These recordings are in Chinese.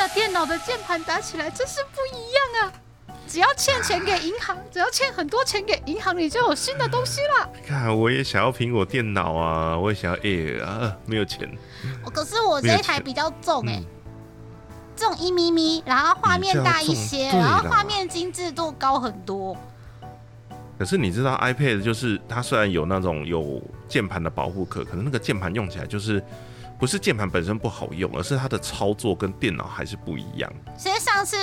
的电脑的键盘打起来真是不一样啊！只要欠钱给银行，只要欠很多钱给银行，你就有新的东西了。看，我也想要苹果电脑啊，我也想要 Air 啊，没有钱。可是我这一台比较重哎，重一咪咪，然后画面大一些，然后画面精致度高很多。可是你知道 iPad 就是它虽然有那种有键盘的保护壳，可是那个键盘用起来就是不是键盘本身不好用，而是它的操作跟电脑还是不一样。其实上次。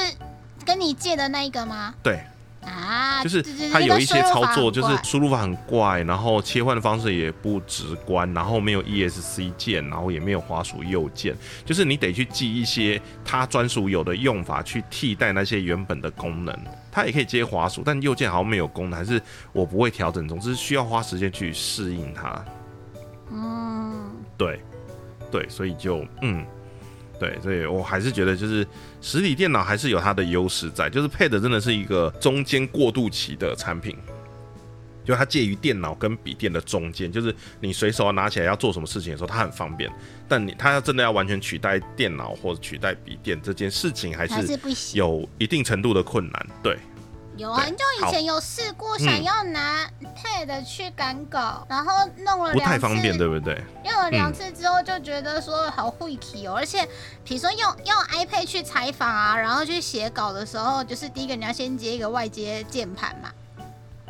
跟你借的那一个吗？对啊，就是它有一些操作，就是输入法很怪，然后切换的方式也不直观，然后没有 ESC 键，然后也没有滑鼠右键，就是你得去记一些它专属有的用法去替代那些原本的功能。它也可以接滑鼠，但右键好像没有功能，还是我不会调整，总之需要花时间去适应它。嗯，对对，所以就嗯。对，所以我还是觉得，就是实体电脑还是有它的优势在，就是 Pad 真的是一个中间过渡期的产品，就它介于电脑跟笔电的中间，就是你随手拿起来要做什么事情的时候，它很方便，但你它要真的要完全取代电脑或者取代笔电这件事情，还是有一定程度的困难。对。有啊，就以前有试过想要拿 Pad 去赶稿，然后弄了两次，不太方便，对不对？用了两次之后就觉得说好晦气哦，而且比如说用用 iPad 去采访啊，然后去写稿的时候，就是第一个你要先接一个外接键盘嘛。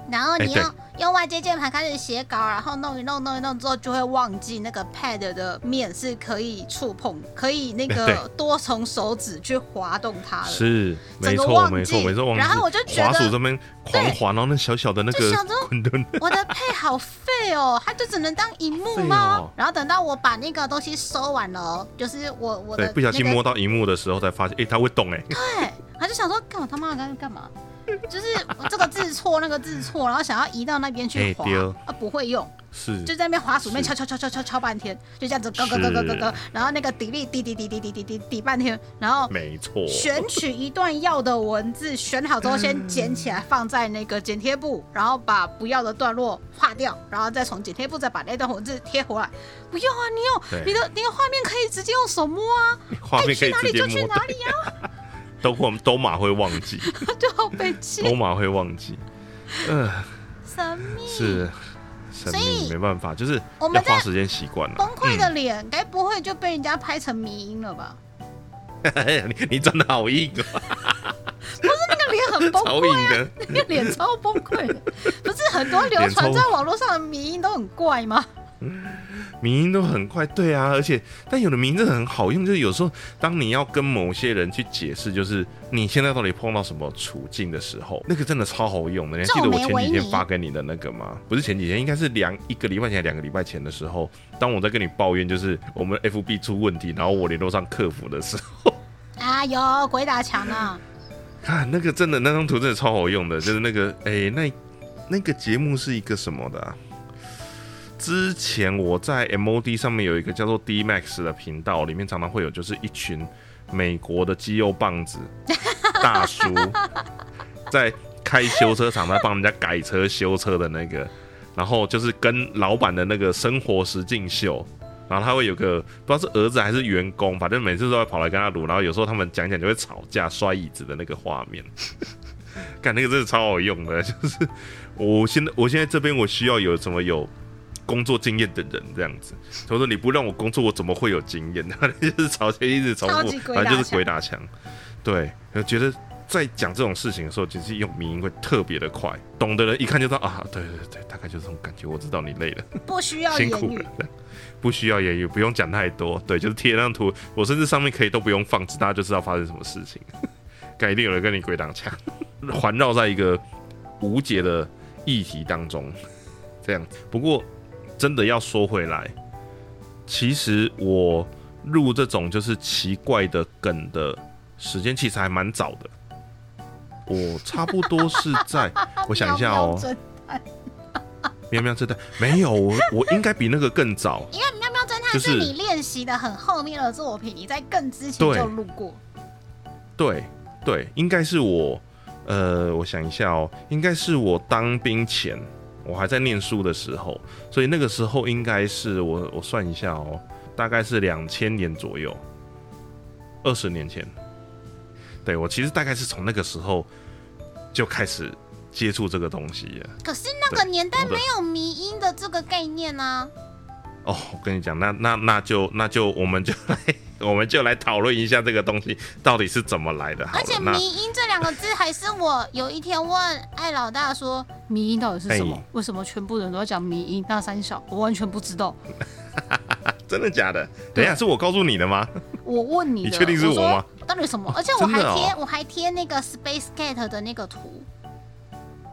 然后你要用外接键盘开始写稿，然后弄一弄弄一弄之后，就会忘记那个 pad 的面是可以触碰，可以那个多从手指去滑动它的。是，没错没错没错。然后我就觉得滑鼠这边狂滑，然后那小小的那个滚轮，我的配好废哦，它就只能当荧幕吗？然后等到我把那个东西收完了，就是我我的不小心摸到荧幕的时候，才发现，哎，它会动哎。对，他就想说，干嘛他妈的干嘛？就是这个字错，那个字错，然后想要移到那边去滑，啊不会用，是。就在那边滑鼠面敲敲敲敲敲敲半天，就这样子咯咯咯咯咯咯，然后那个底力滴滴滴滴滴滴滴滴半天，然后没错，选取一段要的文字，选好之后先剪起来放在那个剪贴布，然后把不要的段落划掉，然后再从剪贴布再把那段文字贴回来。不用啊，你用你的你的画面可以直接用手摸啊，爱去哪里就去哪里啊。都我们都马会忘记，就好悲气。都马会忘记，呃，神秘是神秘，没办法，就是要花时间习惯了。崩溃的脸，该不会就被人家拍成迷音了吧？你你真的好硬啊！不是那个脸很崩溃啊，那个脸超崩溃的。不是很多流传在网络上的迷音都很怪吗？名音都很快，对啊，而且但有的名字很好用，就是有时候当你要跟某些人去解释，就是你现在到底碰到什么处境的时候，那个真的超好用的。你还记得我前几天发给你的那个吗？不是前几天，应该是两一个礼拜前、两个礼拜前的时候，当我在跟你抱怨就是我们 FB 出问题，然后我联络上客服的时候，啊，有鬼打墙呢。看那个真的那张图真的超好用的，就是那个哎，那那个节目是一个什么的？之前我在 MOD 上面有一个叫做 D Max 的频道，里面常常会有就是一群美国的肌肉棒子 大叔在开修车厂，在帮人家改车修车的那个，然后就是跟老板的那个生活实境秀，然后他会有个不知道是儿子还是员工，反正每次都会跑来跟他撸，然后有时候他们讲讲就会吵架摔椅子的那个画面，看那个真的超好用的，就是我现在我现在这边我需要有什么有。工作经验的人这样子，他说你不让我工作，我怎么会有经验？他 就是朝前一直重复，反正就是鬼打墙。对，我觉得在讲这种事情的时候，其实用民音会特别的快，懂的人一看就知道啊，对对对，大概就是这种感觉。我知道你累了，不需要辛苦了，不需要言语，不用讲太多。对，就是贴那张图，我甚至上面可以都不用放置，大家就知道发生什么事情。该一定有人跟你鬼打墙，环绕在一个无解的议题当中，这样。不过。真的要说回来，其实我入这种就是奇怪的梗的时间其实还蛮早的。我差不多是在，我想一下哦，喵喵侦探没有，我我应该比那个更早。因为喵喵侦探是你练习的很后面的作品，你在更之前就录过。对对，应该是我，呃，我想一下哦，应该是我当兵前。我还在念书的时候，所以那个时候应该是我我算一下哦，大概是两千年左右，二十年前，对我其实大概是从那个时候就开始接触这个东西了。可是那个年代没有迷音的这个概念呢、哦，我跟你讲，那那那就那就我们就来 我们就来讨论一下这个东西到底是怎么来的。而且“了，那迷音”这两个字还是我有一天问艾老大说：“迷音到底是什么哎？为什么全部人都要讲迷音？那三小我完全不知道。真的假的？等一下是我告诉你的吗？我问你的，你确定是我说吗到底什么？而且我还贴、我还贴那个 Space Cat 的那个图，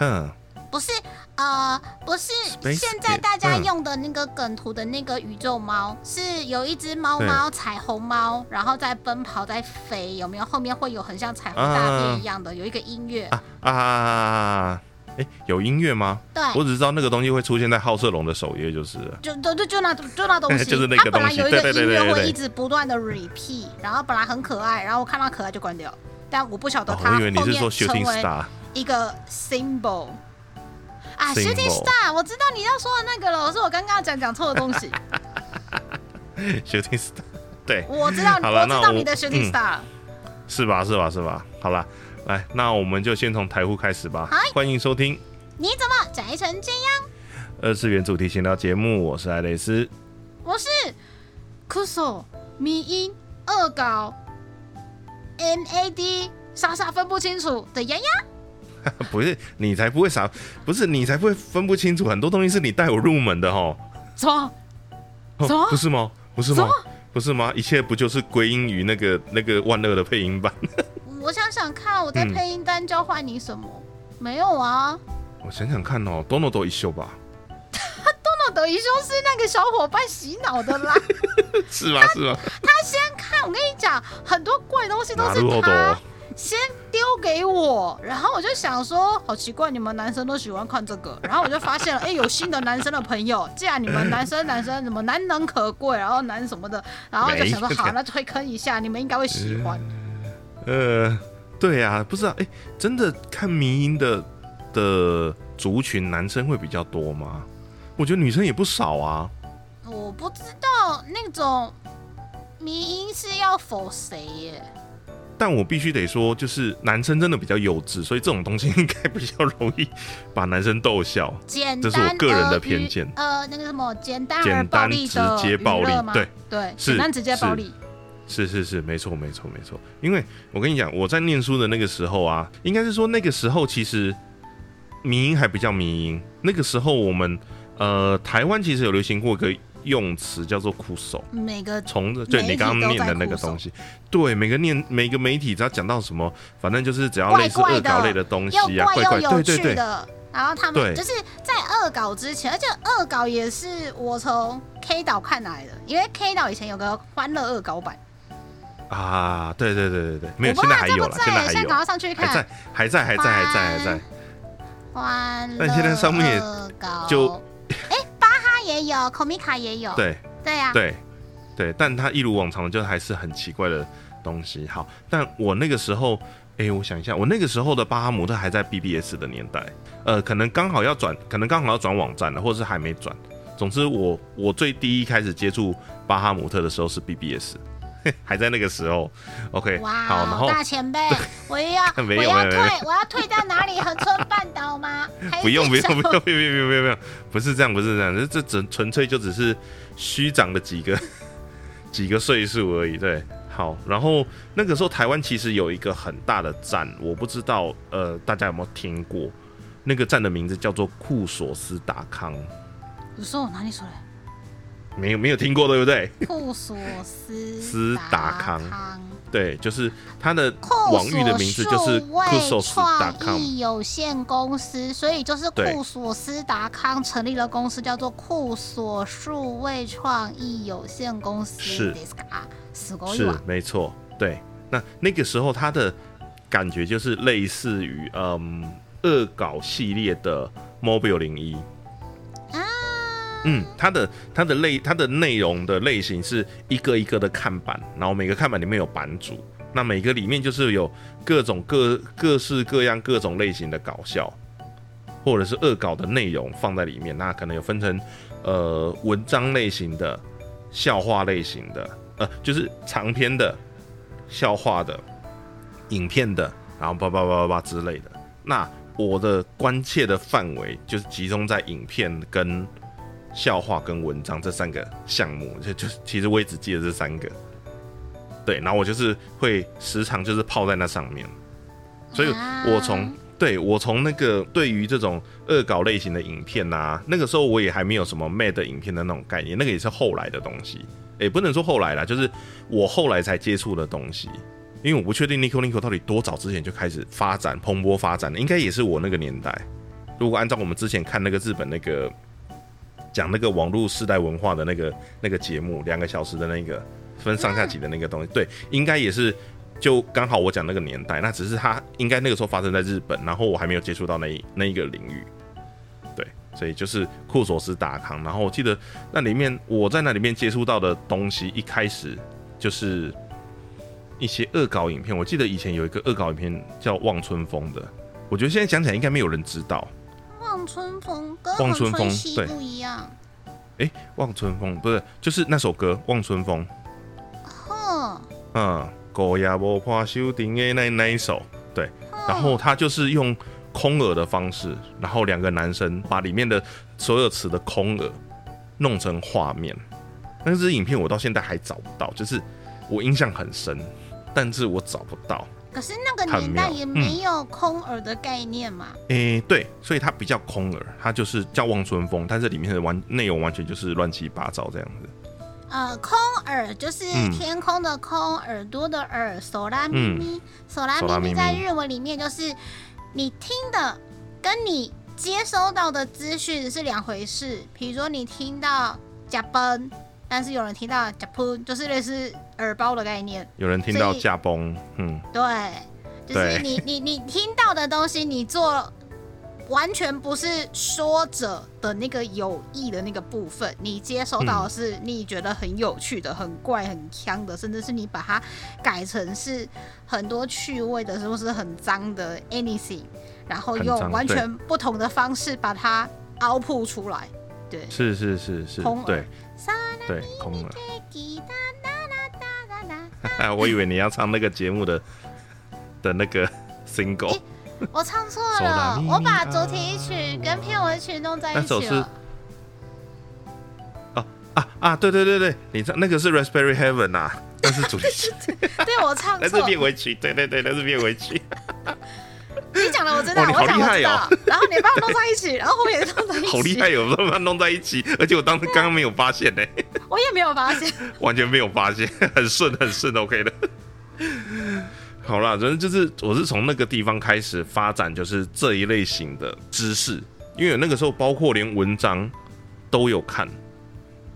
嗯，不是呃不是现在大家嗯用的那个梗图的那个宇宙猫，是有一只猫猫彩虹猫，然后在奔跑在飞，有没有？后面会有很像彩虹大便一样的，有一个音乐。啊啊！哎、有音乐吗？对，我只知道那个东西会出现在好色龙的首页，就是就就就就那就那东西，就是那个它本来有一个音乐会一直不断的 repeat，然后本来很可爱，然后我看到可爱就关掉，但我不晓得哦，它后面成为。一个 symbol。啊 Symbol，Shooting Star，我知道你要说的那个了，是我刚刚讲讲错的东西。Shooting Star，对，我知道，我我知道你的 Shooting 嗯 Star。是吧？是吧？是吧？好啦，来，那我们就先从台呼开始吧嗨。欢迎收听你怎么宅成这样？二次元主题闲聊节目，我是爱蕾丝。我是 Kuso 迷音恶搞 MAD 傻傻分不清楚的丫丫。不是你才不会傻，不是你才不会分不清楚，很多东西是你带我入门的哈。什么？哦什么不是吗？不是吗？不是吗？一切不就是归因于那个那个万恶的配音版？我想想看，我在嗯配音单交换你什么？没有啊。我想想看哦，多诺多一秀吧？那等于说是那个小伙伴洗脑的啦。是吗？是吗？他先看，我跟你讲，很多怪东西都是他头？先丢给我，然后我就想说，好奇怪，你们男生都喜欢看这个，然后我就发现了，哎、有新的男生的朋友，既然你们男生男生怎么难能可贵，然后男什么的，然后就想说，好，那推坑一下，你们应该会喜欢。呃，对呀、不知道，哎、真的看迷音的的族群，男生会比较多吗？我觉得女生也不少啊。我不知道那种迷音是要否谁耶？但我必须得说，就是男生真的比较幼稚，所以这种东西应该比较容易把男生逗笑。简这是我个人的偏见呃，那个什么简单而简单暴力的直接暴力吗对对，是简单直接暴力。是是是，没错没错没错。因为我跟你讲，我在念书的那个时候啊，应该是说那个时候其实民音还比较民音。那个时候我们呃台湾其实有流行过一个用词叫做酷手。每个从对你刚刚念的那个东西，对每个念每个媒体只要讲到什么，反正就是只要类似恶搞类的东西啊，怪怪，对对对。然后他们就是在恶搞之前，而且恶搞也是我从 K 岛看来的，因为 K 岛以前有个欢乐恶搞版，啊，对对对对对，没有，现在还有了，现在还有现在赶，快上去看。还在还在还在还在还在，欢乐但现在上面也就也有，口米卡也有，对。对呀，对。对，但它一如往常就还是很奇怪的东西。好，但我那个时候，哎，我想一下，我那个时候的巴哈姆特还在 BBS 的年代，呃，可能刚好要转，可能刚好要转网站了，或者是还没转。总之我，我最第一开始接触巴哈姆特的时候是 BBS，还在那个时候。OK，哇好，然哦，后大前辈，我要没我要退，我要退到哪里？恒春半岛吗？不用不用不用不用不用不用不用，不是这样不是这样，这这纯纯粹就只是虚长了几个几个岁数而已。对，好，然后那个时候台湾其实有一个很大的站，我不知道呃大家有没有听过，那个站的名字叫做库索斯达康，你说我哪里说的？没有没有听过对不对？库索斯斯达康康对，就是它的库网域的名字就是数位库索斯达创康。意有限公司，所以就是对库索斯达康成立了公司，叫做库索数位创意有限公司。是ですかすごい是わ。没错，对。那那个时候它的感觉就是类似于嗯恶搞系列的 Mobile 零一，啊， 嗯，它的它的类它的内容的类型是一个一个的看板，然后每个看板里面有版主，那每个里面就是有各种各各式各样各种类型的搞笑，或者是恶搞的内容放在里面，那可能有分成呃文章类型的、笑话类型的，呃，就是长篇的、笑话的、影片的，然后叭叭叭叭叭之类的。那我的关切的范围就是集中在影片跟笑话跟文章这三个项目，就就其实我也只记得这三个。对，然后我就是会时常就是泡在那上面，所以我从对我从那个对于这种恶搞类型的影片啊，那个时候我也还没有什么 mad 影片的那种概念，那个也是后来的东西，也不能说后来啦，就是我后来才接触的东西，因为我不确定 Nico Nico 到底多早之前就开始发展蓬勃发展的，应该也是我那个年代。如果按照我们之前看那个日本那个讲那个网络世代文化的那个那个节目，两个小时的那个。分上下集的那个东西，对，应该也是就刚好我讲那个年代，那只是他应该那个时候发生在日本，然后我还没有接触到那那一个领域，对，所以就是库索斯达康，然后我记得那里面我在那里面接触到的东西，一开始就是一些恶搞影片，我记得以前有一个恶搞影片叫望春风的，我觉得现在讲起来应该没有人知道，望春风跟望春风对不一样，哎，望春风不是就是那首歌望春风。嗯，狗牙波花修丁的那那一首，对，然后他就是用空耳的方式，然后两个男生把里面的所有词的空耳弄成画面。那支影片我到现在还找不到，就是我印象很深，但是我找不到。可是那个年代也没有空耳的概念嘛？诶，对，所以它比较空耳，它就是叫望春风，但是里面的完内容完全就是乱七八糟这样子。呃，空耳就是天空的空，耳朵的耳，索拉咪咪，索拉咪咪在日文里面就是你听的跟你接收到的资讯是两回事。比如说你听到加崩，但是有人听到加喷，就是类似耳包的概念。有人听到驾崩，嗯，对，就是你你你听到的东西，你做。完全不是说者的那个有意的那个部分，你接收到的是你觉得很有趣的、很怪、很腔的，甚至是你把它改成是很多趣味的，是不是很脏的 anything，然后用完全不同的方式把它凹铺出来。对，是是是是，对，对，空了。我以为你要唱那个节目的的那个 single。我唱错了，我把主题曲跟片尾曲弄在一起了。哦啊啊！对对对对，你唱那个是 Raspberry Heaven 啊，那是主题曲。对我唱错，那是片尾曲。对对对，那是片尾曲。你讲的我知道，我讲的哦。然后你把它弄在一起，然后后面也弄在一起。好厉害哦，把它弄在一起，而且我当时刚刚没有发现呢。我也没有发现，完全没有发现，很顺很顺，OK 的。好啦，反正就是我是从那个地方开始发展，就是这一类型的知识，因为那个时候包括连文章都有看，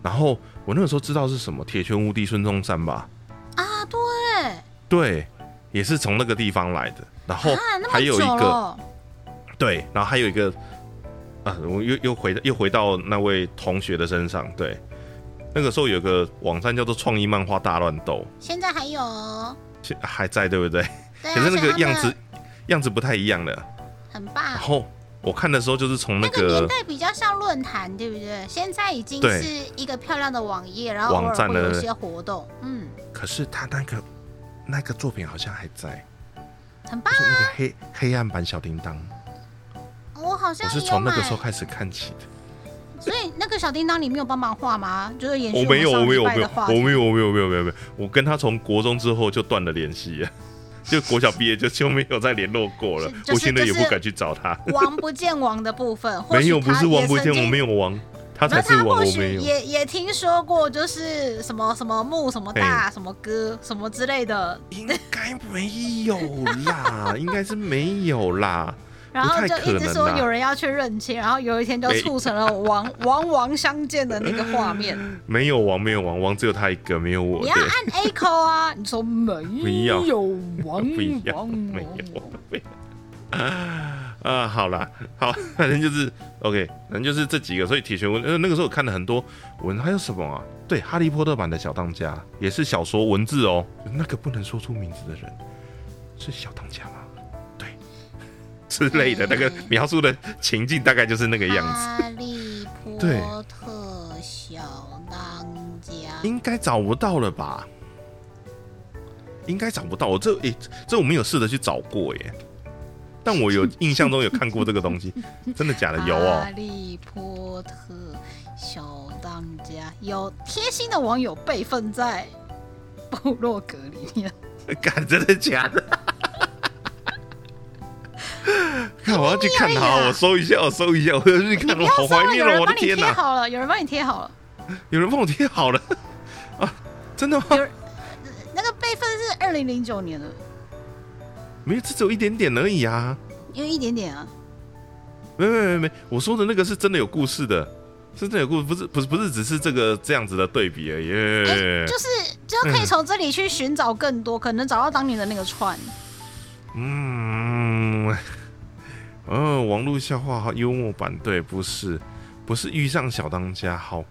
然后我那个时候知道是什么铁拳无敌孙中山吧？啊，对，对，也是从那个地方来的。然后还有一个，对，然后还有一个，啊，我又又回又回到那位同学的身上，对，那个时候有个网站叫做创意漫画大乱斗，现在还有哦。还在对不对？可是那个样子样子不太一样了，很棒。然后我看的时候就是从那个年代比较像论坛，对不对？现在已经是一个漂亮的网页，然后网站的一些活动。嗯。可是他那个那个作品好像还在，很棒。是那个黑黑暗版小叮当，我好像我是从那个时候开始看起的。所以那个小叮当，你没有帮忙画吗？就是延续我没有，我没有，没有，我没有，我没有，没有，没有，没有。我跟他从国中之后就断了联系，就国小毕业就就没有再联络过了。我现在也不敢去找他。王不见王的部分，没有，不是王不见王，没有王，他才是王。我没有。也也听说过，就是什么什么木什么大什么哥什么之类的，应该没有啦，应该是没有啦。然后就一直说有人要去认亲，然后有一天就促成了王 王王相见的那个画面。没有王，没有王，王只有他一个，没有我。你要按 A 扣啊！你说没有王，不一样，没有。啊，好了，好，反正就是 OK，反正就是这几个。所以铁拳文，呃，那个时候我看了很多文，还有什么啊？对，哈利波特版的小当家也是小说文字哦。那个不能说出名字的人是小当家吗？对 之类的那个描述的情境大概就是那个样子。哈利波特小当家应该找不到了吧？应该找不到。我这诶、这我没有试着去找过耶。但我有印象中有看过这个东西，真的假的？有哦哈。利波特小当家有贴心的网友备份在 部落格里面。干，真的假的？看，我要去看哎呀好，我搜一下，我搜一下，我要去看，我好怀念哦！有人帮你我的天哪，贴好了，有人帮你贴好了。有人帮我贴好了啊！真的吗？那个备份是二零零九年的，没有，这只有一点点而已啊！有一点点啊。没没没没，我说的那个是真的有故事的，是真的有故事，不是不是不是只是这个这样子的对比而已。哎、就是就可以从这里去寻找更多，可能找到当年的那个串。嗯，哦，网络笑话幽默版，对，不是不是遇上小当家，好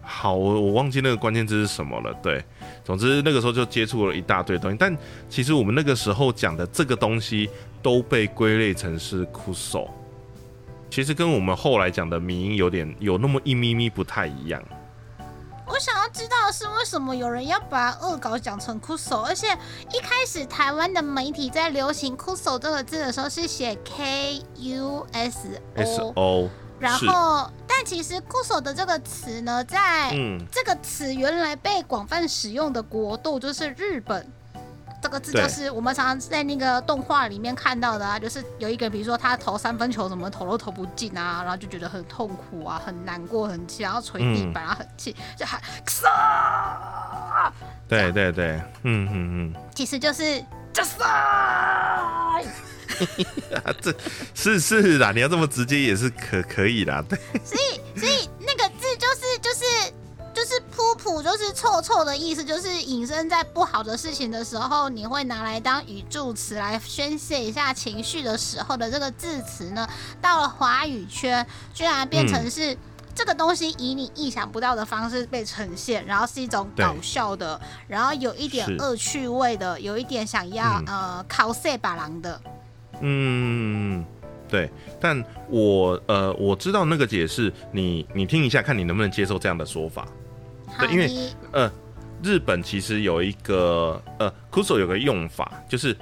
好，我我忘记那个关键字是什么了。对，总之那个时候就接触了一大堆东西，但其实我们那个时候讲的这个东西都被归类成是酷手，其实跟我们后来讲的民音有点有那么一咪咪不太一样。我想要知道的是，为什么有人要把恶搞讲成酷手？而且一开始台湾的媒体在流行酷手这个字的时候是写 K U S S O，O，然后但其实酷手的这个词呢，在嗯，这个词原来被广泛使用的国度就是日本。这个字就是我们常常在那个动画里面看到的啊，就是有一个人，比如说他投三分球，怎么投都投不进啊，然后就觉得很痛苦啊，很难过，很气，然后捶地板，然后很气，就喊杀，对对对，嗯嗯嗯。其实就是就是 啊，这是是啦，你要这么直接也是可可以啦，对，所以所以那个字就是就是就是噗噗，就是臭臭的意思，就是隐身在不好的事情的时候，你会拿来当语助词来宣泄一下情绪的时候的这个字词呢，到了华语圈，居然变成是。这个东西以你意想不到的方式被呈现，然后是一种搞笑的，然后有一点恶趣味的，有一点想要、嗯。呃考色把郎的，嗯，对，但我呃我知道那个解释，你你听一下，看你能不能接受这样的说法。对因为呃，日本其实有一个呃 k u s o 有个用法，就是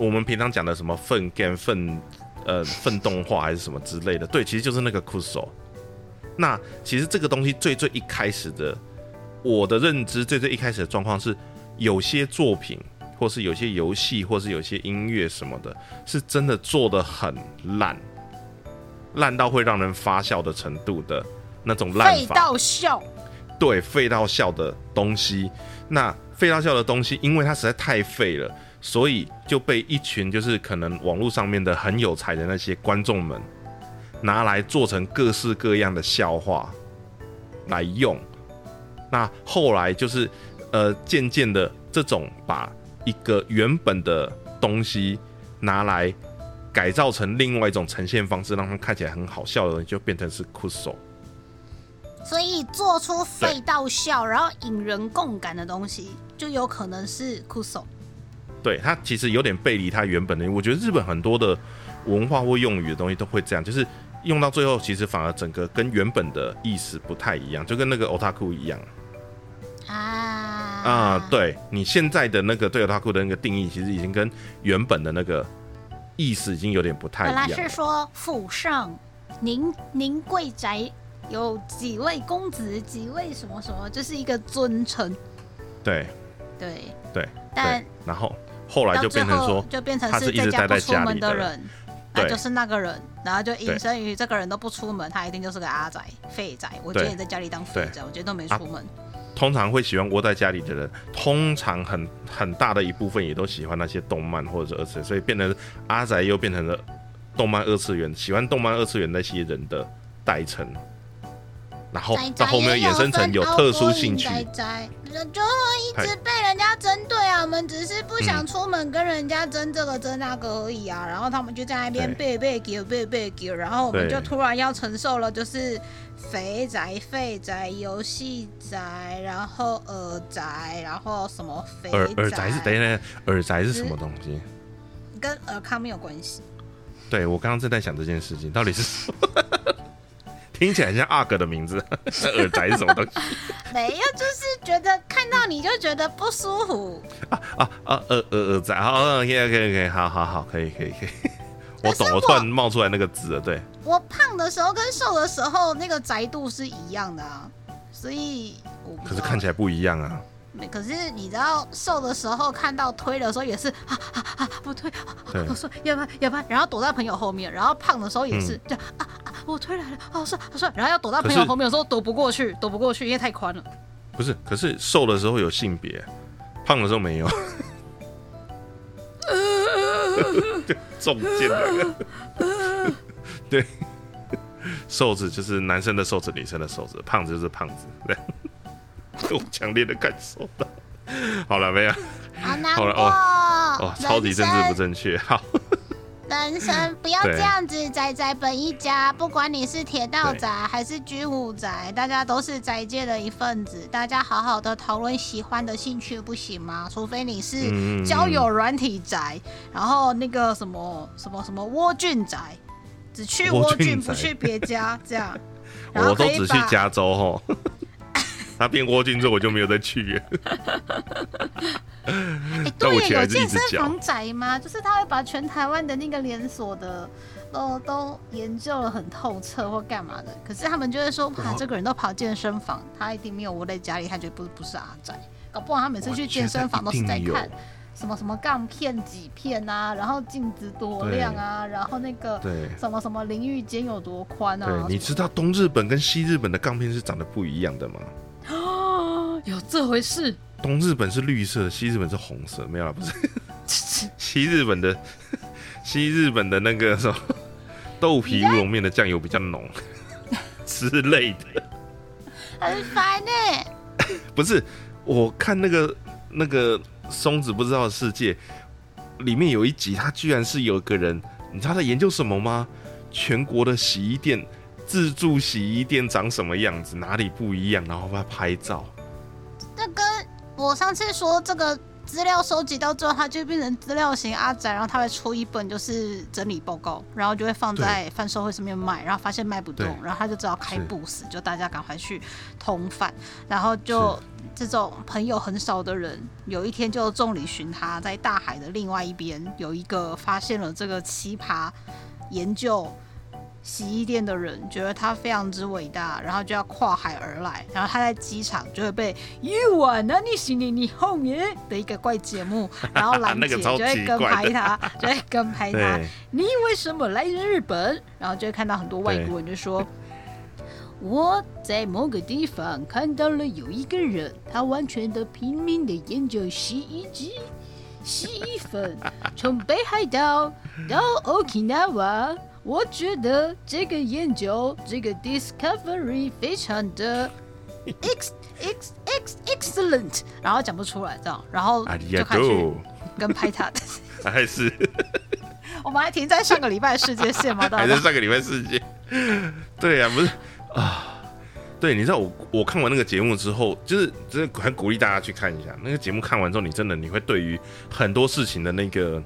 我们平常讲的什么粪 game 粪呃 粪动画还是什么之类的，对，其实就是那个 k u s o 那其实这个东西最最一开始的，我的认知最最一开始的状况是，有些作品或是有些游戏或是有些音乐什么的，是真的做的很烂，烂到会让人发笑的程度的那种烂废法。到笑，对废到笑的东西。那废到笑的东西，因为它实在太废了，所以就被一群就是可能网络上面的很有才的那些观众们拿来做成各式各样的笑话来用。那后来就是呃，渐渐的这种把一个原本的东西拿来改造成另外一种呈现方式，让它看起来很好笑的东西，就变成是酷手。所以做出废到笑，然后引人共感的东西，就有可能是酷手。对它其实有点背离它原本的。我觉得日本很多的文化或用语的东西都会这样，就是用到最后，其实反而整个跟原本的意思不太一样，就跟那个 otaku 一样啊啊。对你现在的那个对 otaku 的那个定义，其实已经跟原本的那个意思已经有点不太一样本来。是说府上您您贵宅有几位公子，几位什么什么，这、是一个尊称。对对，对但对，然后后来就变成说，就变成他是一在直待在家不出门家里的人，那对就是那个人，然后就引对申于这个人都不出门，他一定就是个阿宅、废宅。我觉得对也在家里当废宅，我觉得都没啊出门。通常会喜欢窝在家里的人，通常很很大的一部分也都喜欢那些动漫或者是二次元，所以变成阿宅又变成了动漫二次元，喜欢动漫二次元那些人的代称。然后到后面衍生成有特殊兴趣，就会一直被人家针对啊。我们只是不想嗯出门跟人家争这个争那个而已啊。然后他们就在那边背背给背背给，然后我们就突然要承受了，就是肥宅、废宅、游戏宅，然后耳宅，然后什么肥耳耳宅是等一下，耳宅是什么东西？跟尔康没有关系。对我刚刚正在想这件事情，到底是什么？听起来像阿哥的名字，耳宅是什么东西？没有，就是觉得看到你就觉得不舒服。啊啊啊！耳耳耳宅，好，OK OK OK，好好好，可以可以可以，我懂，我我突然冒出来那个字了，对，我胖的时候跟瘦的时候那个宅度是一样的啊，所以可是看起来不一样啊。没可是你知道瘦的时候看到推的时候也是 啊啊啊不推，我说要不要要不要，然后躲在朋友后面，然后胖的时候也是嗯。这样啊啊我推来了，哦算了算。了，然后要躲到朋友后面的时候躲不过去，躲不过去，因为太宽了。不是，可是瘦的时候有性别，胖的时候没有。就中箭了，对，瘦子就是男生的瘦子，女生的瘦子，胖子就是胖子，对，我强烈的感受到。好了没有？好难过哦，超级政治不正确。好，人生不要对这样子，宅宅本一家，不管你是铁道宅还是军武宅，大家都是宅界的一份子，大家好好的讨论喜欢的兴趣不行吗？除非你是嗯交友软体宅，然后那个什么什么什么蜗菌宅，只去蜗蜗菌不去别家，这样。然后我都只去加州吼。他变蜗菌之后，我就没有再去了。哎，对，有健身房宅吗？就是他会把全台湾的那个连锁的都都研究的很透彻或干嘛的。可是他们就会说，哇，这个人都跑健身房，他一定没有窝在家里，他绝对不不是阿宅。搞不好他每次去健身房都是在看什么什么杠片几片啊，然后镜子多亮啊，然后那个对什么什么淋浴间有多宽啊。对，你知道东日本跟西日本的杠片是长得不一样的吗？哦，有这回事？东日本是绿色，西日本是红色，没有啦，不是。西日本的西日本的那个什么豆皮乌龙面的酱油比较浓 之类的，很烦呢、不是？我看那个那个松子不知道的世界里面有一集，他居然是有个人，你知道他在研究什么吗？全国的洗衣店。自助洗衣店长什么样子，哪里不一样，然后把它拍照。那跟我上次说这个资料收集到最后，它就变成资料型阿宅，然后他会出一本就是整理报告，然后就会放在贩售会上面卖，然后发现卖不动，然后他就只好开是 booth，就大家赶快去通贩，然后就这种朋友很少的人，有一天就众里寻他，在大海的另外一边有一个发现了这个奇葩研究。洗衣店的人觉得他非常之伟大，然后就要跨海而来，然后他在机场就会被 You n i s h i ni 后面的一个怪节目，然后兰姐 就会跟拍他，就会跟拍他，，你为什么来日本？然后就会看到很多外国人就说。我在某个地方看到了有一个人，他完全的拼命的研究洗衣机、洗衣粉，从北海道到 Okinawa。我觉得这个研究，这个 discovery 非常的 ex ex ex excellent，然后讲不出来这样，然后就开始多，跟拍他的。还是 我们还停在上个礼拜世界线吗？还在上个礼拜世界？对呀、不是啊。对，你知道我我看完那个节目之后，就是真的很鼓励大家去看一下那个节目。看完之后，你真的你会对于很多事情的那个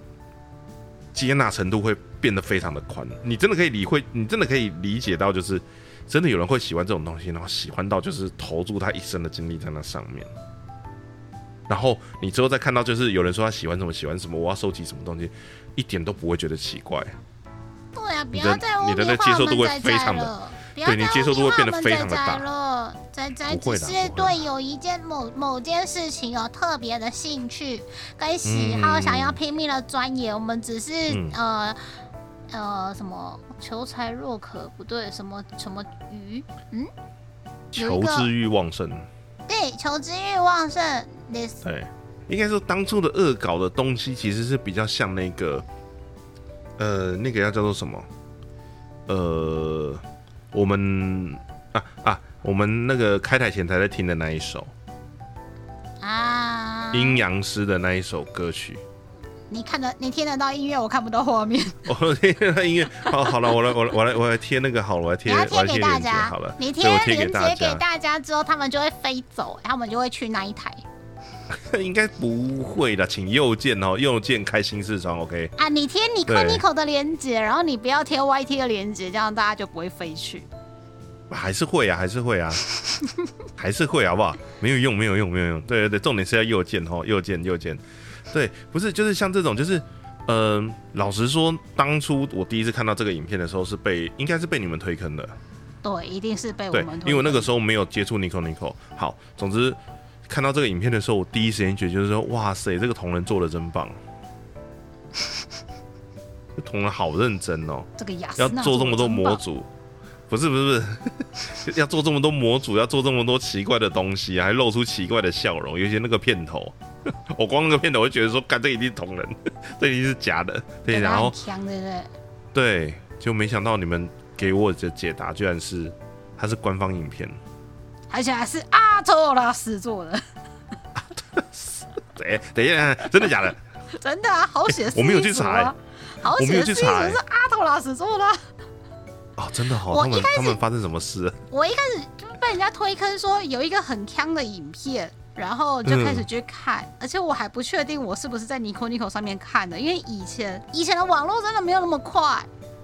接纳程度会变得非常的宽。你真的可以理会，你真的可以理解到，就是真的有人会喜欢这种东西，然后喜欢到就是投注他一生的精力在那上面。然后你之后再看到，就是有人说他喜欢什么喜欢什么，我要收集什么东西，一点都不会觉得奇怪。对啊，不你的要再污你的那接受度会非常的对你接受度会变得非常的大了。仔仔只是对有一件某某件事情有特别的兴趣跟喜好，嗯想要拼命的钻研。我们只是、嗯呃呃什么求财若渴，不对，什么什么鱼，嗯求知欲旺盛，对，求知欲旺盛。this 对，应该说当初的恶搞的东西其实是比较像那个，呃，那个要叫做什么？呃，我们啊啊，我们那个开台前才在听的那一首啊，阴阳师的那一首歌曲。你看得你听得到音乐，我看不到画面。我听得到音乐，好，好了，我来，我来，我来，我来贴那个好了，我来贴，贴给大家好了，，你贴对我贴链给大接给。大家之后，他们就会飞走，他们就会去那一台 应该不会的，请右键哦，右键开新视窗，OK。啊。你贴你对 Nico 的连接，然后你不要贴 YT 的连接，这样大家就不会飞去。还是会啊，还是会啊，还是会，好不好？没有用，没有用，没有用。对对对，重点是要右键哦，右键右键。对，不是，就是像这种，就是，嗯、老实说，当初我第一次看到这个影片的时候，是被应该是被你们推坑的。对，一定是被我对们，因为我那个时候没有接触 Nico Nico。好，总之看到这个影片的时候，我第一时间觉得就是说，哇塞，这个同人做的真棒，这同人好认真哦。这个要做这么多模组，不是不是不是，要做这么多模组，要做这么多奇怪的东西，还露出奇怪的笑容，尤其那个片头，我光那个片头，我就觉得说，干这一定是同人，这一定是假的，对，然后对对？对，就没想到你们给我的解答居然是它是官方影片，而且还是阿托拉斯做的，哎，等一下，真的假的？真的啊，好写、我没有去查欸好我没有去查欸是阿托拉斯做的啊。哦，真的哦，他们我一开他们发生什么事？我一开始就被人家推坑说有一个很坑的影片，然后就开始去看，而且我还不确定我是不是在 Nico Nico 上面看的，因为以前以前的网络真的没有那么快。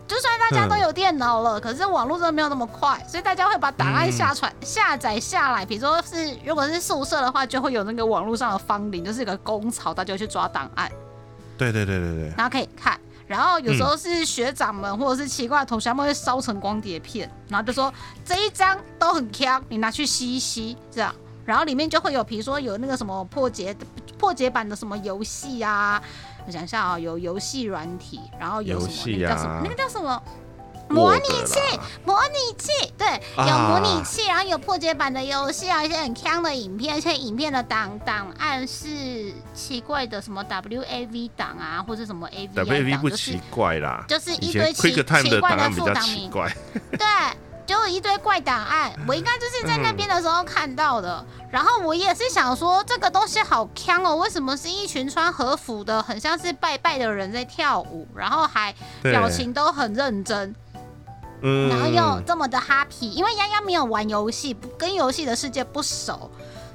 就算大家都有电脑了，可是网络真的没有那么快，所以大家会把档案下传、下载下来。比如说是如果是宿舍的话，就会有那个网络上的芳邻，就是一个工槽，大家去抓档案。对对对对对，然后可以看。然后有时候是学长们或者是奇怪的同学，他们会烧成光碟片，然后就说这一张都很强，你拿去吸一吸，这样。然后里面就会有，比如说有那个什么破解破解版的什么游戏啊，我想一下啊、有游戏软体，然后有什么游戏那个叫什么啊。那个叫什么？模拟器，模拟器，对，有啊模拟器，然后有破解版的游戏啊，一些很强的影片，而且影片的档档案是奇怪的，什么 WAV 档啊，或者什么 AVI 档，WAV 不奇怪啦，就是一堆奇奇怪的档案比较副档名。对，就一堆怪档案，我应该就是在那边的时候看到的。然后我也是想说，这个东西好坑哦，为什么是一群穿和服的，很像是拜拜的人在跳舞，然后还表情都很认真，嗯。然后又这么的 happy，因为丫丫没有玩游戏，不跟游戏的世界不熟，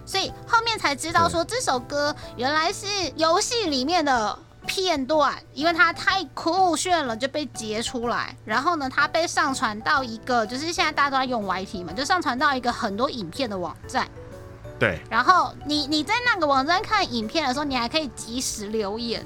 所以后面才知道说这首歌原来是游戏里面的片段，因为它太酷炫了就被截出来，然后呢，它被上传到一个就是现在大家都在用 YT 嘛，就上传到一个很多影片的网站，对，然后你你在那个网站看影片的时候，你还可以及时留言。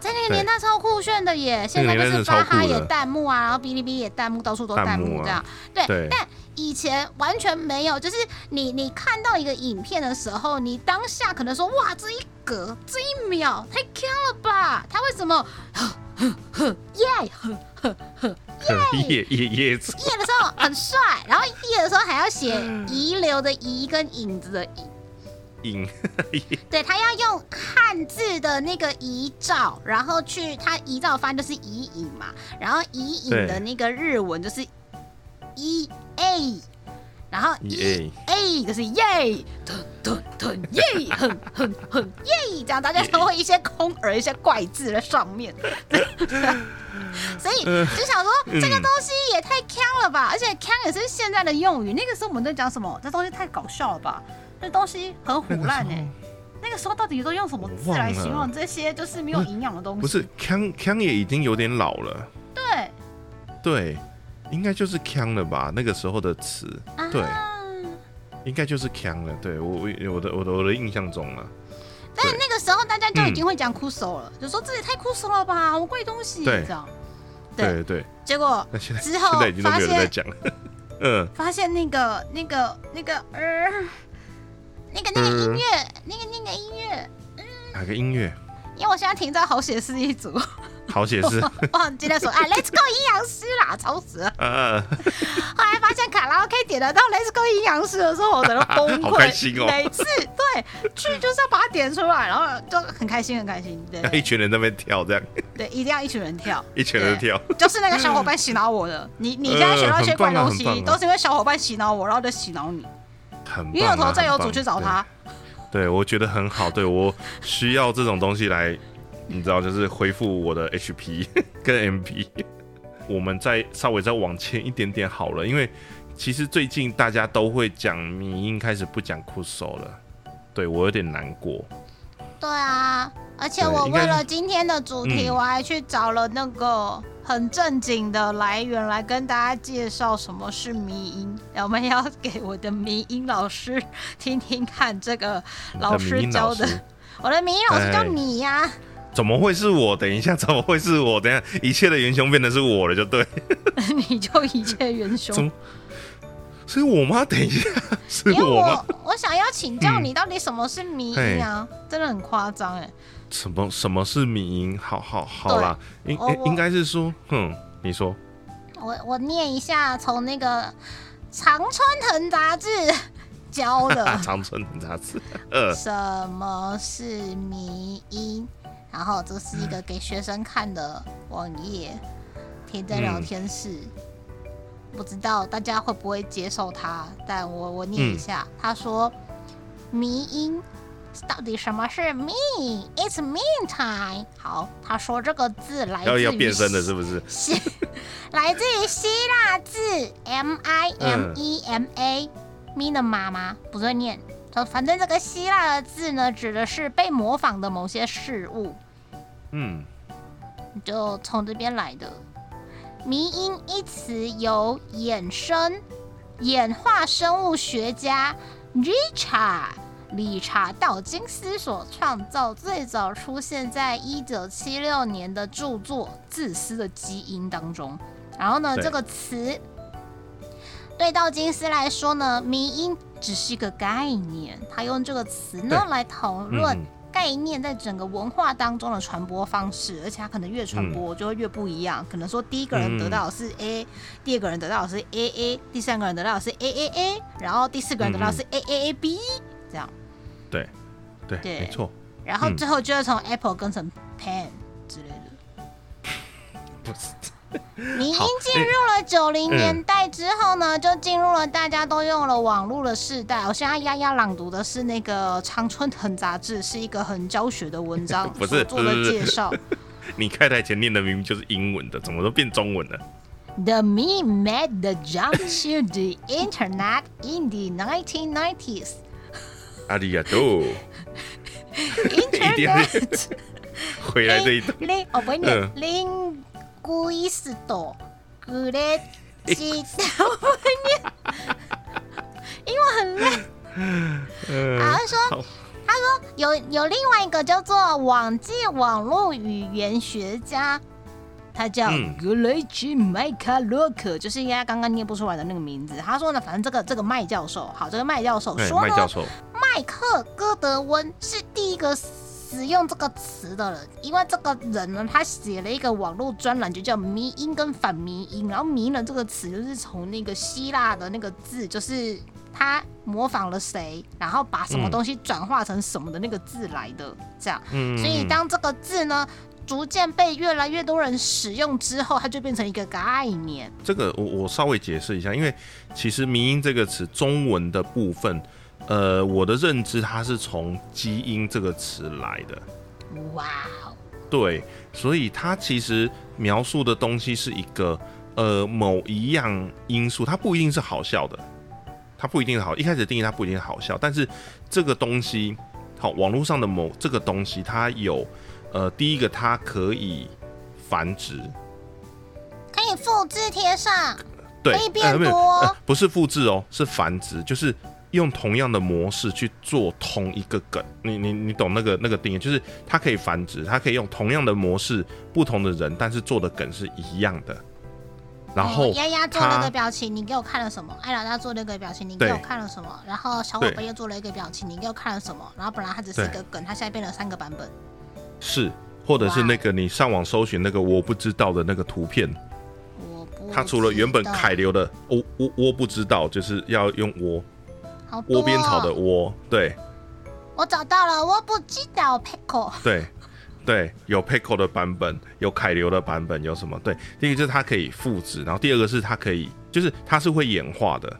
在那个对年代超酷炫的耶！现在就是巴哈也弹幕啊，然后哔哩哔哩也弹幕，到处都弹弹幕这样。对，对但以前完全没有，就是你你看到一个影片的时候，你当下可能说哇，这一格这一秒太强了吧？他为什么呵呵呵耶呵呵呵耶耶耶耶的时候很帅，然后耶的时候还要写遗留的遗跟影子的影。影，对他要用汉字的那个遗照，然后去他遗照翻就是遗影嘛，然后遗影的那个日文就是 e a，然后 E e A 就是耶，腾腾腾耶，很很很耶，这样大家都会一些空耳一些怪字在上面，所以就想说嗯这个东西也太强了吧，而且强也是现在的用语，那个时候我们在讲什么？这东西太搞笑了吧？这东西很腐烂哎、那个时候。到底都用什么字来形容这些就是没有营养的东西？不是康康也已经有点老了，对，对，应该就是康了吧？那个时候的词，对，啊应该就是康了。对我我我的我的我的印象中了，但对。那个时候大家就已经会讲酷手了，就说这也太酷手了吧，好贵东西对。这样。对，对。对。结果那现在之后现在已经都没有人发现在讲了，嗯，发现那个那个那个呃，那个那个音乐，那个那个音乐，哪个音乐？因为我现在停在好写诗一组，好写诗，忘记了说啊，Let's go 阴阳师啦，吵死了。呃，后来发现卡拉 OK 点得到 Let's Go 阴阳师的时候，我整个崩好溃。开心哦每次对去就是要把它点出来，然后就很开心，很开心。对一群人在那边跳，这样对，一定要一群人跳，一群人跳，就是那个小伙伴洗脑我的。你你现在学到一些怪东西都是因为小伙伴洗脑我，然后就洗脑你。很棒、啊。你有头再有主去找他。对，对我觉得很好。对我需要这种东西来，你知道，就是恢复我的 HP 跟 MP。我们再稍微再往前一点点好了，因为其实最近大家都会讲迷音，开始不讲酷手了。对我有点难过。对啊，而且我为了今天的主题，嗯我还去找了那个很正经的来源来跟大家介绍什么是迷音。我们要给我的迷音老师听听看，这个老师教的。我的迷音老师叫哎你呀、怎么会是我？等一下，怎么会是我？等一下，一切的元凶变得是我了，就对。你就一切元凶么。是我吗？等一下，是我？我想要请教你，到底什么是迷音啊？真的很夸张哎。什么什么是迷音？好好好啦，应应该是说，哼，你说。我我念一下，从那个《常春藤》杂志 教的。长春藤杂志，呃，什么是迷音，然后这是一个给学生看的网页，贴在聊天室。不知道大家会不会接受它，但我我念一下，他说迷音。到底什么是 me? It's mean time。好，他说这个字来自于要要变身的是不是？希 来自于希腊字 M I M E M A，咪的妈妈不会念。就反正这个希腊的字呢，指的是被模仿的某些事物，嗯，就从这边来的。迷音一词由衍生演化生物学家 Richard 理查道金斯所创造，最早出现在一九七六年的著作《自私的基因》当中。然后呢，这个词对道金斯来说呢，迷音只是一个概念，他用这个词呢来讨论嗯。概念在整个文化当中的传播方式，而且它可能越传嗯。播就会越不一样。可能说第一个人得到的是 A，、第二个人得到的是 A A，第三个人得到的是 A A A，然后第四个人得到的是 A A A B，这样，对对，对没错，然后嗯最后就会从 Apple 跟成 Pen 之类的。不是，迷音好进入了九零嗯年代之后呢，就进入了大家都用了网络的时代。我现在丫丫朗读的是那个《常春藤》杂志，是一个很教学的文章 不是做的介绍。你开台前念的明明就是英文的，怎么都变中文了？The meme made the jump to the internet in the 1990s. 阿里亚多，Internet。回来这一段，零哦不会念嗯 linguist great 我不会念，英文很累。嗯，啊，他说他说有有另外一个叫做网际网络语言学家，他叫嗯格雷奇麦卡洛克，就是应该刚刚念不出来的那个名字。他说呢，反正这个这个麦教授，好，这个麦教授，说呢，麦教授，麦克戈德温是第一个使用这个词的人，因为这个人呢，他写了一个网络专栏，就叫迷音跟反迷音。然后迷呢这个词就是从那个希腊的那个字，就是他模仿了谁，然后把什么嗯东西转化成什么的那个字来的，这样。嗯，所以当这个字呢。逐渐被越来越多人使用之后，它就变成一个概念。这个我我稍微解释一下，因为其实“迷音”这个词中文的部分，呃，我的认知它是从“基因”这个词来的，哇哦，对，所以它其实描述的东西是一个呃某一样因素，它不一定是好笑的，它不一定好，一开始定义它不一定好笑，但是这个东西，好，网络上的某这个东西，它有呃，第一个它可以繁殖，可以复制贴上，对，可以变多呃不是复制哦，是繁殖，就是用同样的模式去做同一个梗。你你你懂那个那个定义，就是它可以繁殖，它可以用同样的模式，不同的人，但是做的梗是一样的。然后哦丫丫做那个表情，你给我看了什么？艾老大做那个表情，你给我看了什么？然后小伙对伴又做了一个表情，你给我看了什么？然后本来它只是一个梗，它现在变了三个版本。是，或者是那个你上网搜寻那个我不知道的那个图片，它除了原本凯流的窝窝窝不知道，就是要用窝窝边草的哦窝，对我找到了，我不知道 Pickle。对对，有 Pickle 的版本，有凯流的版本，有什么？对，第一个就是它可以复制，然后第二个是它可以，就是它是会演化的。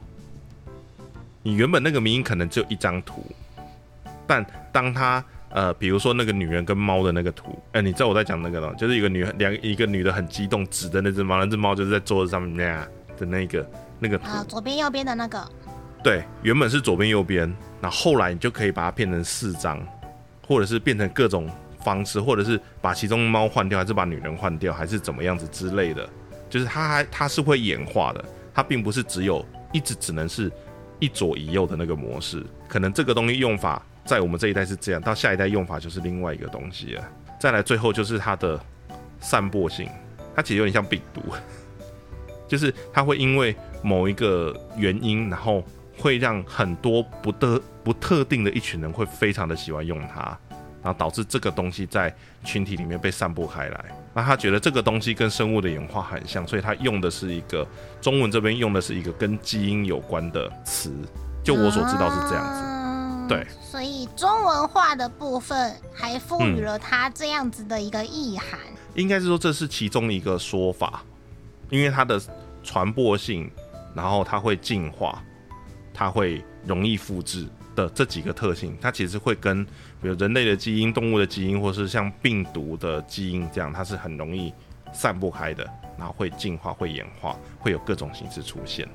你原本那个名音可能只有一张图，但当它呃，比如说那个女人跟猫的那个图，哎、你知道我在讲那个吗？就是一个女两一个女的很激动指的那只猫，那只猫就是在桌子上面那样的那个那个图，啊，左边右边的那个，对，原本是左边右边，那后后来你就可以把它变成四张，或者是变成各种方式，或者是把其中猫换掉，还是把女人换掉，还是怎么样子之类的，就是它还它是会演化的，它并不是只有一直只能是一左一右的那个模式，可能这个东西用法在我们这一代是这样，到下一代用法就是另外一个东西了。再来最后就是它的散播性，它其实有点像病毒，就是它会因为某一个原因，然后会让很多不特不特定的一群人会非常的喜欢用它，然后导致这个东西在群体里面被散播开来。那他觉得这个东西跟生物的演化很像，所以他用的是一个中文这边用的是一个跟基因有关的词，就我所知道是这样子。嗯对，所以中文化的部分还赋予了它这样子的一个意涵。应该是说这是其中一个说法，因为它的传播性，然后它会进化，它会容易复制的这几个特性，它其实会跟比如人类的基因、动物的基因，或是像病毒的基因这样，它是很容易散不开的，然后会进化、会演化，会有各种形式出现，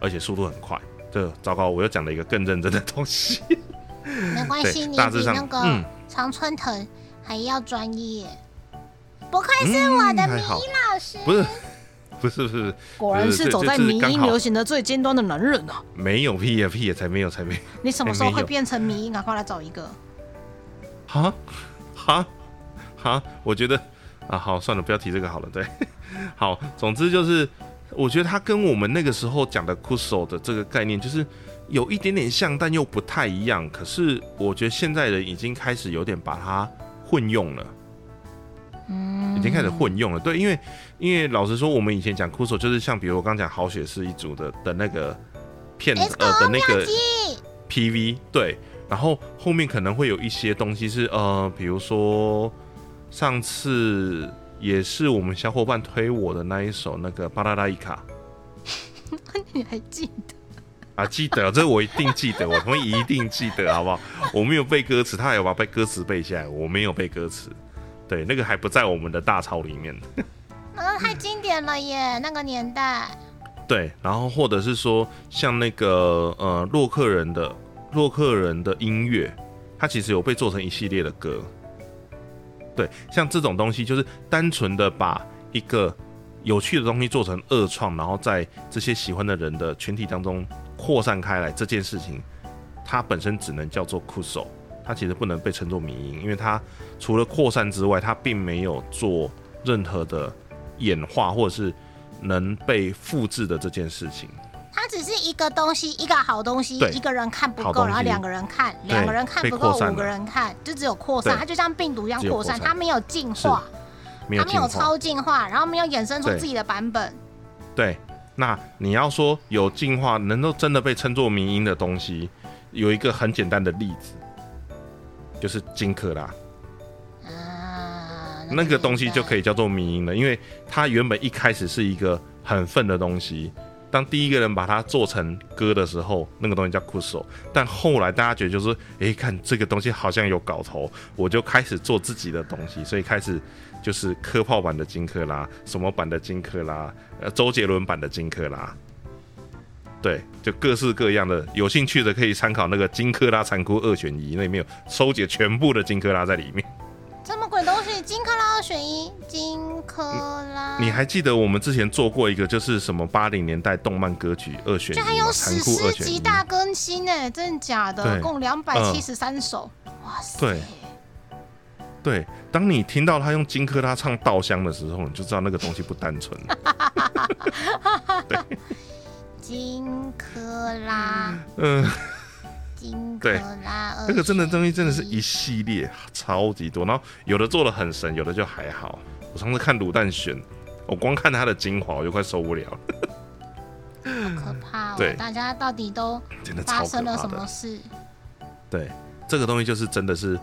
而且速度很快。这糟糕，我又讲了一个更认真的东西。没关系，你比那个嗯常春藤还要专业。不愧是我的迷嗯还好老师，不是，不是，不是，果然是走在迷音流行的最尖端的男人啊！没有屁呀、屁呀、才没有，才没有。你什么时候会变成迷音？赶快来找一个。哈，哈，哈，我觉得啊，好，算了，不要提这个好了。对，好，总之就是，我觉得它跟我们那个时候讲的 Kuso 的这个概念，就是有一点点像，但又不太一样。可是我觉得现在人已经开始有点把它混用了。嗯，已经开始混用了，对，因为因为老实说，我们以前讲 Kuso 就是像比如我刚讲好血是一组的的那个片呃的那个 PV，对，然后后面可能会有一些东西是呃，比如说上次也是我们小伙伴推我的那一首那个巴拉拉伊卡你还记得？啊，记得这我一定记得，我同意一定记得，好不好？我没有背歌词，他还有把背歌词背下来，我没有背歌词，对，那个还不在我们的大潮里面。那个太经典了耶，那个年代。对，然后或者是说像那个呃洛克人的洛克人的音乐，它其实有被做成一系列的歌。对，像这种东西就是单纯的把一个有趣的东西做成二创，然后在这些喜欢的人的群体当中扩散开来，这件事情它本身只能叫做酷手，它其实不能被称作迷音，因为它除了扩散之外，它并没有做任何的演化或者是能被复制的这件事情。它只是一个东西，一个好东西，对一个人看不够，东西然后两个人看，两个人看不够，扩散了五个人看，就只有扩散，对它就像病毒一样扩散，只有扩散它没有进化，它没有没有化。超进化，然后没有衍生出对自己的版本。对，那你要说有进化，能够真的被称作民音的东西，有一个很简单的例子，就是金克拉啊，那个东西就可以。以叫做民音了，因为它原本一开始是一个很愤的东西。当第一个人把它做成歌的时候，那个东西叫酷手。但后来大家觉得就是，诶，看这个东西好像有搞头，我就开始做自己的东西，所以开始就是科炮版的金克拉，什么版的金克拉，呃，周杰伦版的金克拉。对，就各式各样的，有兴趣的可以参考那个金克拉残酷二选一，那里面有收集全部的金克拉在里面。这么鬼东西，金克拉二选一，金克拉。你还记得我们之前做过一个，就是什么八零年代动漫歌曲二选一居然有史。诗级大更新哎，真的假的？对共两百七十三首，哇塞！对对，当你听到他用金克拉唱《稻香》的时候，你就知道那个东西不单纯。金克拉，嗯、对那个真的东西真的是一系列超级多，然后有的做的很神，有的就还好。我上次看卤蛋选，我光看它的精华我就快受不了了，好可怕哦！对大家到底都发生了。什么事？对，这个东西就是真的是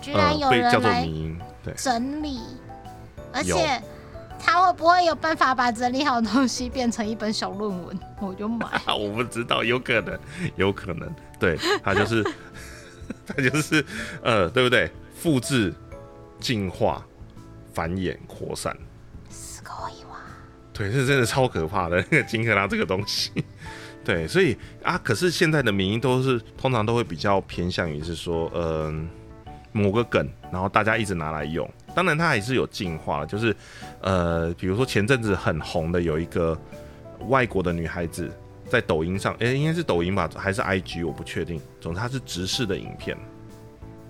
居然有被叫做人来迷音，对，整理，而且他会不会有办法把整理好的东西变成一本小论文？我就买。啊，我不知道，有可能，有可能，对，他就是，他就是，呃，对不对？复制、进化、繁衍、扩散，すごいわ。对，这真的超可怕的那个金克拉这个东西。对，所以啊，可是现在的民音都是通常都会比较偏向于是说，嗯、 某个梗，然后大家一直拿来用。 当然，它还是有进化，就是呃，比如说前阵子很红的有一个外国的女孩子在抖音上，诶，应该是抖音吧，还是 IG，我不确定。总之，它是直视的影片。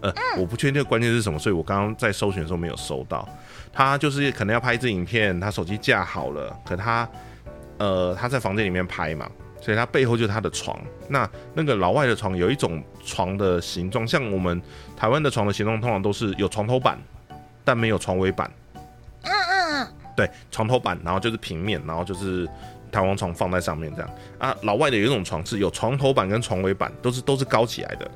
呃，我不确定关键是什么，所以我刚刚在搜寻的时候没有搜到。她就是可能要拍一支影片，她手机架好了，可她呃她在房间里面拍嘛，所以他背后就是他的床。那那个老外的床有一种床的形状，像我们台湾的床的形状，通常都是有床头板，但没有床尾板。嗯嗯嗯。对，床头板，然后就是平面，然后就是弹簧床放在上面这样。啊，老外的有一种床是有床头板跟床尾板，都是都是高起来的。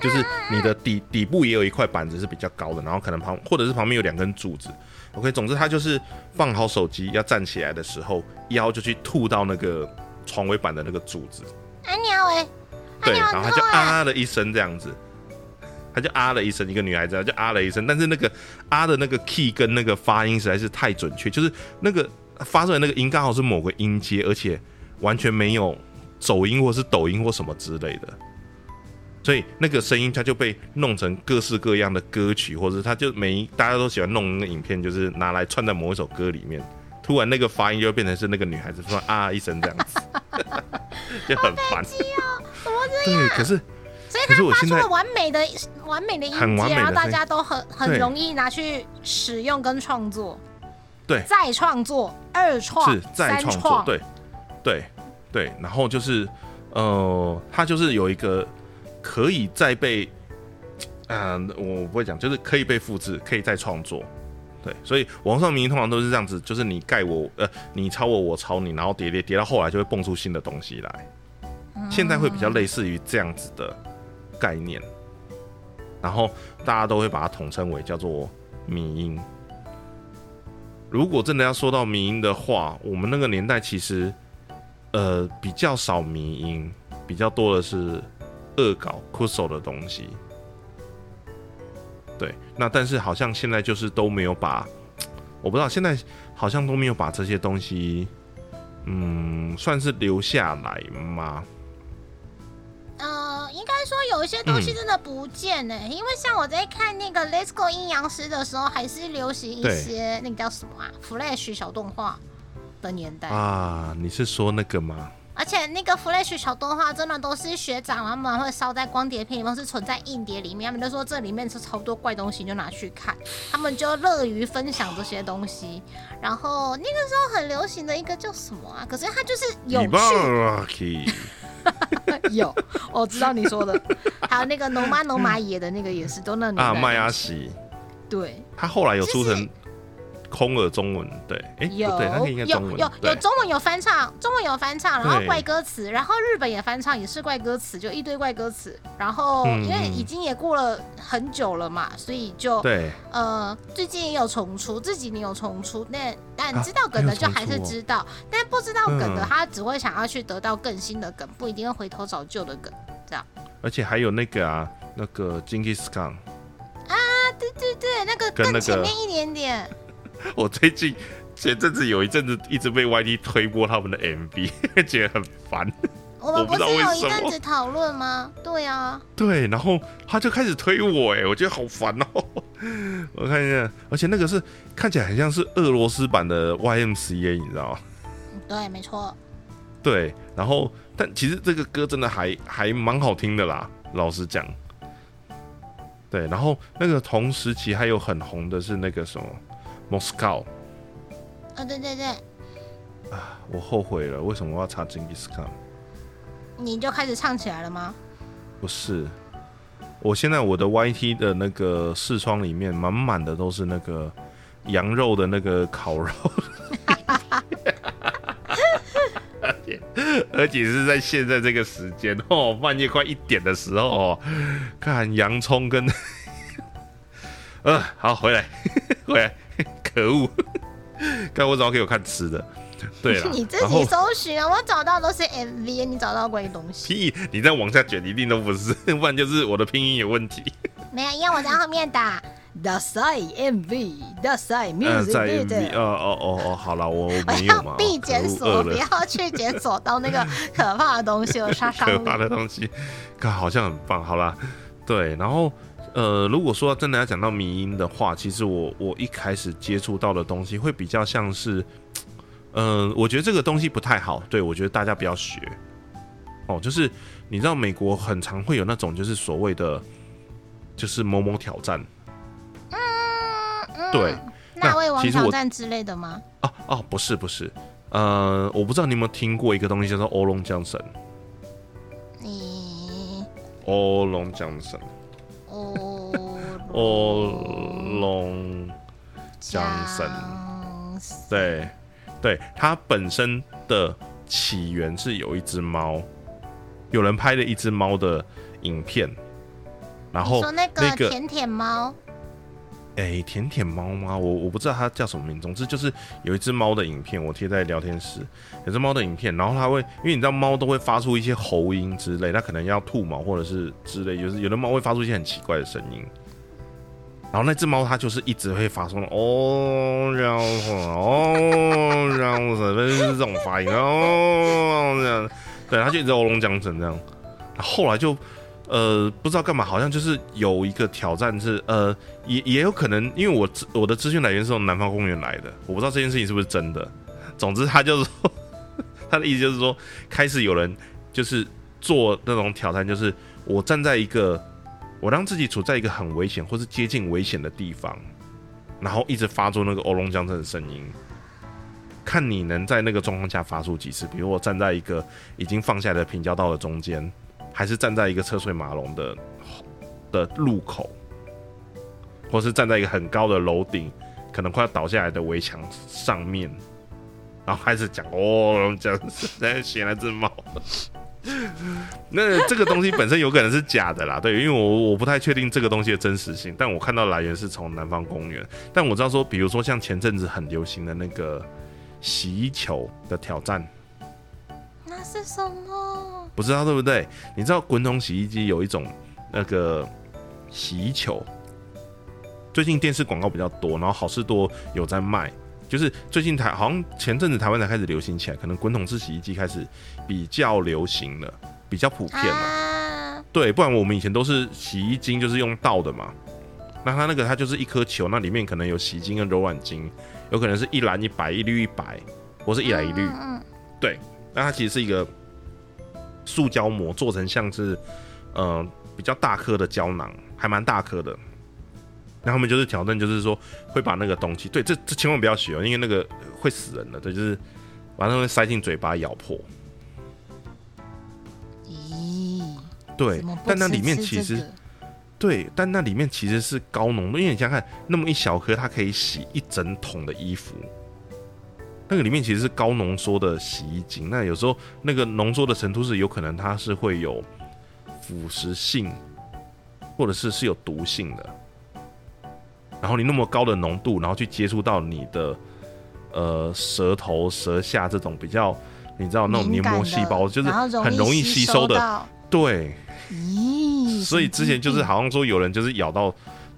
就是你的底底部也有一块板子是比较高的，然后可能旁或者是旁边有两根柱子。OK，总之它就是放好手机要站起来的时候，腰就去吐到那个床尾板的那个柱子。哎鸟哎，对，然后他就啊的一声这样子，他就啊了一声，一个女孩子就啊了一声，但是那个啊的那个 key 跟那个发音实在是太准确，就是那个发出来那个音刚好是某个音阶，而且完全没有走音或是抖音或什么之类的。所以那个声音，它就被弄成各式各样的歌曲，或者它就每大家都喜欢弄那个影片，就是拿来串在某一首歌里面。突然那个发音就变成是那个女孩子说啊一声这样子，就很烦。怎么这样？对，可是所以他发出了完美的、完美的音阶，然后大家都很很容易拿去使用跟创作。对，再创作、二创、是再创作，对。对对，然后就是呃，他就是有一个。可以再被，嗯，我不会讲，就是可以被复制，可以再创作，对，所以网上名通常都是这样子，就是你盖我，呃，你抄我，我抄你，然后叠叠叠到后来就会蹦出新的东西来。现在会比较类似于这样子的概念，然后大家都会把它统称为叫做迷音。如果真的要说到迷音的话，我们那个年代其实，呃，比较少迷音，比较多的是。恶搞酷手的东西，对，那但是好像现在就是都没有把，我不知道现在好像都没有把这些东西，嗯，算是留下来吗？呃，应该说有一些东西真的不见呢，因为像我在看那个《Let's Go 阴阳师》的时候，还是流行一些那个叫什么啊，Flash 小动画的年代啊。你是说那个吗？而且那个 Flash 小动画真的都是学长他们会烧在光碟片里面，是存在硬碟里面。他们就说这里面是超多怪东西，就拿去看。他们就乐于分享这些东西。然后那个时候很流行的一个叫什么啊？可是它就是有趣。有，我知道你说的。还有那个农妈农马野的那个也是都那啊，麦阿喜。对。他后来有出成。空耳中文对，哎，有有有有中文有翻唱，中文有翻唱，然后怪歌词，然后日本也翻唱，也是怪歌词，就一堆怪歌词。然后因为已经也过了很久了嘛，所以就对，呃，最近也有重出，这几年有重出。那但知道梗的就还是知道，但不知道梗的他只会想要去得到更新的梗，不一定会回头找旧的梗，这样。而且还有那个啊，那个 Jinkies Khan 啊，对对对，那个更前面一点点。我最近前阵子有一阵子一直被 YD 推播他们的 MV，觉得很烦。我们不是有一阵子讨论吗？对啊。对，然后他就开始推我，哎，我觉得好烦哦。我看一下，而且那个是看起来很像是俄罗斯版的 YMCA，你知道吗？对，没错。对，然后但其实这个歌真的还还蛮好听的啦，老实讲。对，然后那个同时期还有很红的是那个什么。Moscow，啊对对对，啊我后悔了，为什么我要查 Jinkies Khan？你就开始唱起来了吗？不是，我现在我的 YT 的那个视窗里面满满的都是那个羊肉的那个烤肉，而且是在现在这个时间哦，半夜快一点的时候哦，看洋葱跟，呃好回来回来。可恶！看我找给我看吃的，对了，你自己搜寻啊，我找到都是 MV，你找到关于东西？屁！你再往下卷，一定都不是，不然就是我的拼音有问题。没有，因为我在后面打 The Side MV，The Side Music。对哦哦哦哦，好了，我我要必检索，不要去检索到那个可怕的东西，我杀杀。可怕的东西，看好像很棒。好了，对，然后。呃，如果说真的要讲到迷音的话，其实我我一开始接触到的东西会比较像是，嗯，我觉得这个东西不太好，对我觉得大家不要学。哦，就是你知道美国很常会有那种就是所谓的就是某某挑战，嗯，对，那位王挑战之类的吗？哦哦，不是不是，呃，我不知道你有没有听过一个东西叫做欧龙江神，你欧龙江神，哦，欧龙江神，对对，它本身的起源是有一只猫，有人拍了一只猫的影片，然后你说那那个个甜甜猫，哎，甜甜猫吗？我我不知道它叫什么名，总之就是有一只猫的影片，我贴在聊天室，有只猫的影片，然后它会，因为你知道猫都会发出一些喉音之类，它可能要吐毛或者是之类，就是有的猫会发出一些很奇怪的声音。然后那只猫它就是一直会发出哦，然后哦，然后什么是这种发音哦，这样，对，它就一直欧龙江神这样。后来就呃不知道干嘛，好像就是有一个挑战是呃也也有可能，因为我我的资讯来源是从南方公园来的，我不知道这件事情是不是真的。总之他就是说，他的意思就是说，开始有人就是做那种挑战，就是我站在一个我让自己处在一个很危险或是接近危险的地方，然后一直发出那个欧龙江镇的声音。看你能在那个状况下发出几次，比如我站在一个已经放下的平交道的中间，还是站在一个车水马龙的的路口，或是站在一个很高的楼顶，可能快要倒下来的围墙上面，然后开始讲哦，这样子在写那只猫。那这个东西本身有可能是假的啦，对，因为我我不太确定这个东西的真实性，但我看到来源是从南方公园，但我知道说，比如说像前阵子很流行的那个洗衣球的挑战，那是什么？不知道对不对？你知道滚筒洗衣机有一种那个洗衣球，最近电视广告比较多，然后好事多有在卖。就是最近台好像前阵子台湾才开始流行起来，可能滚筒式洗衣机开始比较流行了，比较普遍了。啊，对，不然我们以前都是洗衣精，就是用倒的嘛。那它那个它就是一颗球，那里面可能有洗精跟柔软精，有可能是一蓝一白，一绿一白，或是一蓝一绿。嗯，对，那它其实是一个塑胶膜做成像是呃比较大颗的胶囊，还蛮大颗的。那他们就是挑战，就是说会把那个东西，对，这这千万不要学哦，因为那个会死人的，对，就是把那东西塞进嘴巴咬破。咦，对但那里面其实对，但那里面其实是高浓度，因为你想想看，那么一小颗，它可以洗一整桶的衣服。那个里面其实是高浓缩的洗衣精，那有时候那个浓缩的程度是有可能它是会有腐蚀性，或者是是有毒性的。然后你那么高的浓度，然后去接触到你的呃舌头、舌下这种比较，你知道那种黏膜细胞，就是很容易吸收的，对。咦，所以之前就是好像说有人就是咬到，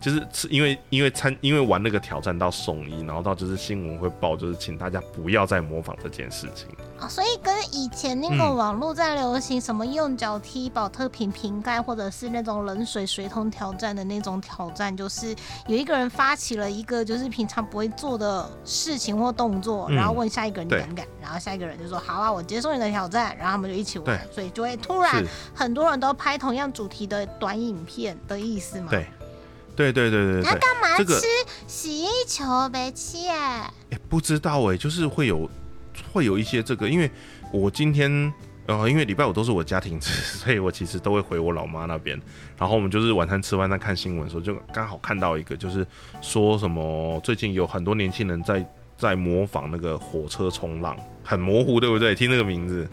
就是是因为因为参因为玩那个挑战到送医，然后到就是新闻会报，就是请大家不要再模仿这件事情。哦，所以跟以前那个嗯网络在流行什么用脚踢保特瓶瓶盖，或者是那种冷水水桶挑战的那种挑战，就是有一个人发起了一个就是平常不会做的事情或动作，嗯然后问下一个人你敢不敢，然后下一个人就说好啊，我接受你的挑战，然后他们就一起玩，所以就会突然，很多人都拍同样主题的短影片的意思嘛。对，对对对对那对，干嘛这个吃洗衣球呗？切，哎、不知道哎、就是会有会有一些这个，因为我今天呃，因为礼拜五都是我家庭吃，所以我其实都会回我老妈那边。然后我们就是晚餐吃完在看新闻的时候，就刚好看到一个，就是说什么最近有很多年轻人在在模仿那个火车冲浪，很模糊，对不对？听那个名字。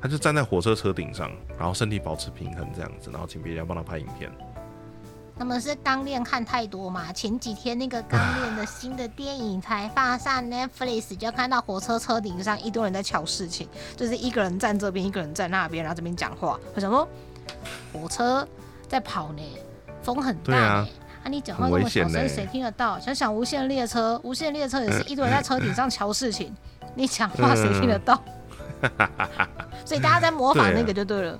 他就站在火车车顶上，然后身体保持平衡这样子，然后请别人帮他拍影片。他们是刚练看太多嘛？前几天那个刚练的新的电影才放上 Netflix，就看到火车车顶上一堆人在瞧事情，就是一个人站这边，一个人站那边，然后这边讲话。我想说，火车在跑呢，风很大呢。啊啊，你讲话那么小声，谁听得到？想想无限列车，无限列车也是一堆人在车顶上瞧事情，你讲话谁听得到？所以大家在模仿那个就对了。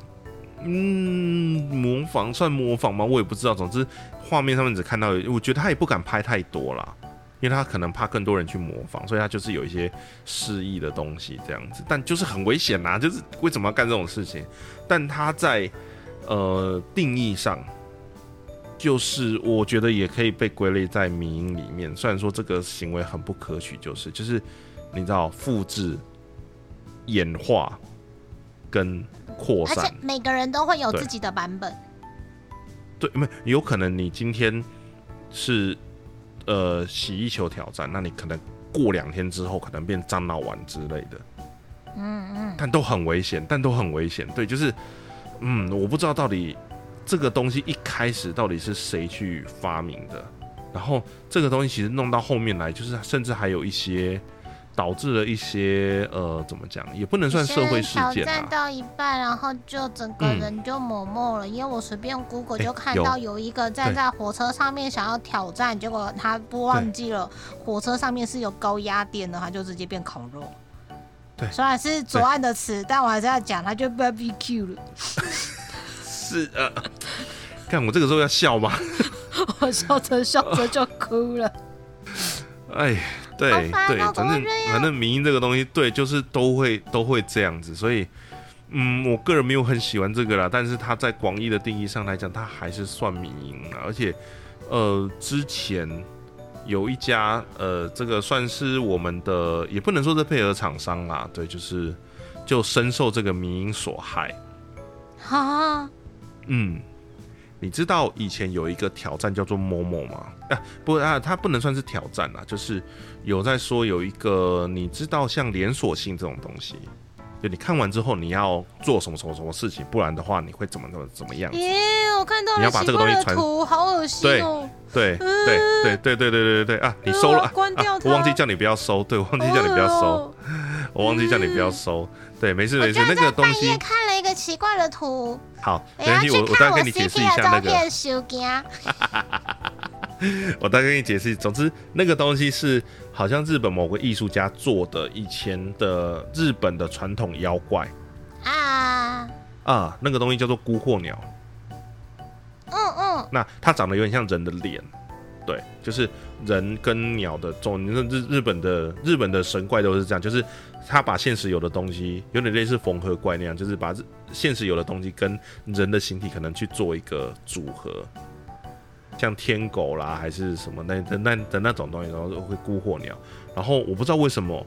嗯，模仿算模仿吗？我也不知道。总之，画面上面只看到，我觉得他也不敢拍太多啦，因为他可能怕更多人去模仿，所以他就是有一些示意的东西这样子。但就是很危险呐，就是为什么要干这种事情？但他在呃定义上，就是我觉得也可以被归类在民营里面。虽然说这个行为很不可取，就是就是你知道复制、演化跟。扩散，而且每个人都会有自己的版本。对，没有可能你今天是呃洗衣球挑战，那你可能过两天之后可能变樟脑丸之类的。嗯嗯。但都很危险，但都很危险。对，就是嗯，我不知道到底这个东西一开始到底是谁去发明的，然后这个东西其实弄到后面来，就是甚至还有一些。导致了一些呃，怎么讲，也不能算社会事件啊。挑战到一半，然后就整个人就默默了，因为我随便 Google 就看到有一个站在火车上面想要挑战，结果他不忘记了火车上面是有高压电的，他就直接变烤肉。对，虽然是左岸的词，但我还是要讲，他就 barbecue 了。是呃，看我这个时候要笑吗？我笑着笑着就哭了。哎。对对，反正反正民音这个东西，对，就是都会都会这样子，所以，嗯，我个人没有很喜欢这个啦，但是它在广义的定义上来讲，它还是算民音啊，而且，呃，之前有一家，呃，这个算是我们的，也不能说是配合厂商啦，对，就是就深受这个民营所害，哈，嗯。你知道以前有一个挑战叫做某某吗？啊，不啊，它不能算是挑战啊，就是有在说有一个，你知道像连锁性这种东西，就你看完之后你要做什么什么什么事情，不然的话你会怎么怎么怎么样？耶，我看到你要把这个东西传图，好恶心哦！对对对对对对对对对啊！你收了，关掉我忘记叫你不要收，对我忘记叫你不要收，我忘记叫你不要收。对，没事没事，那个东西。看了一个奇怪的图。好，没关系，我我大概跟你解释一下那个。我大概跟你解释，总之那个东西是好像日本某个艺术家做的，以前的日本的传统妖怪。啊啊，那个东西叫做孤惑鸟。嗯嗯。那它长得有点像人的脸，对，就是人跟鸟的种。你说日日本的日本的神怪都是这样，就是。他把现实有的东西，有点类似缝合怪那样，就是把现实有的东西跟人的形体可能去做一个组合，像天狗啦，还是什么那那的那种东西，然后会孤惑鸟。然后我不知道为什么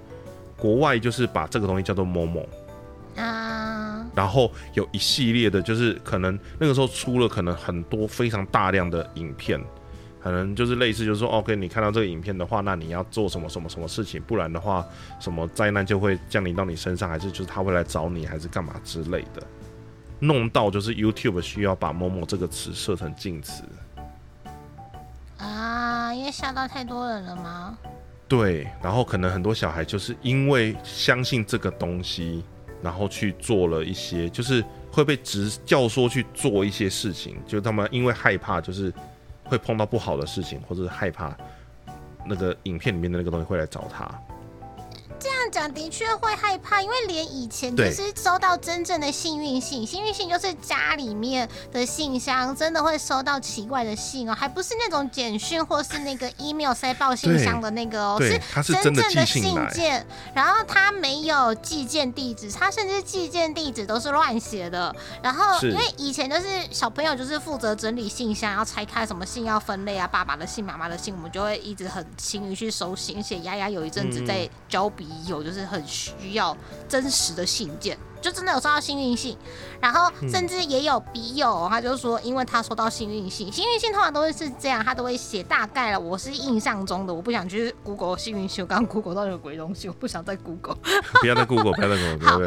国外就是把这个东西叫做某某啊，然后有一系列的，就是可能那个时候出了可能很多非常大量的影片。可能就是类似，就是说，OK，你看到这个影片的话，那你要做什么什么什么事情，不然的话，什么灾难就会降临到你身上，还是就是他会来找你，还是干嘛之类的，弄到就是 YouTube 需要把某某这个词设成禁词啊，因为吓到太多人了吗？对，然后可能很多小孩就是因为相信这个东西，然后去做了一些，就是会被直教唆去做一些事情，就他们因为害怕，就是。会碰到不好的事情，或者是害怕那个影片里面的那个东西会来找他。讲的确会害怕，因为连以前就是收到真正的幸运信，幸运信就是家里面的信箱真的会收到奇怪的信哦，还不是那种简讯或是那个 email 塞报信箱的那个哦，是真正的信件。然后他没有寄件地址，他甚至寄件地址都是乱写的。然后因为以前就是小朋友就是负责整理信箱，要拆开什么信要分类啊，爸爸的信、妈妈的信，我们就会一直很勤于去收信。而且丫丫有一阵子在交笔。我就是很需要真实的信件。就真的有收到幸运信，然后甚至也有笔友，他就说，因为他收到幸运信，幸运信通常都会是这样，他都会写大概了。我是印象中的，我不想去 Google 幸运信，我刚 Google 到有鬼东西，我 不想再 Google。不要再 Google，不要再 Google。好，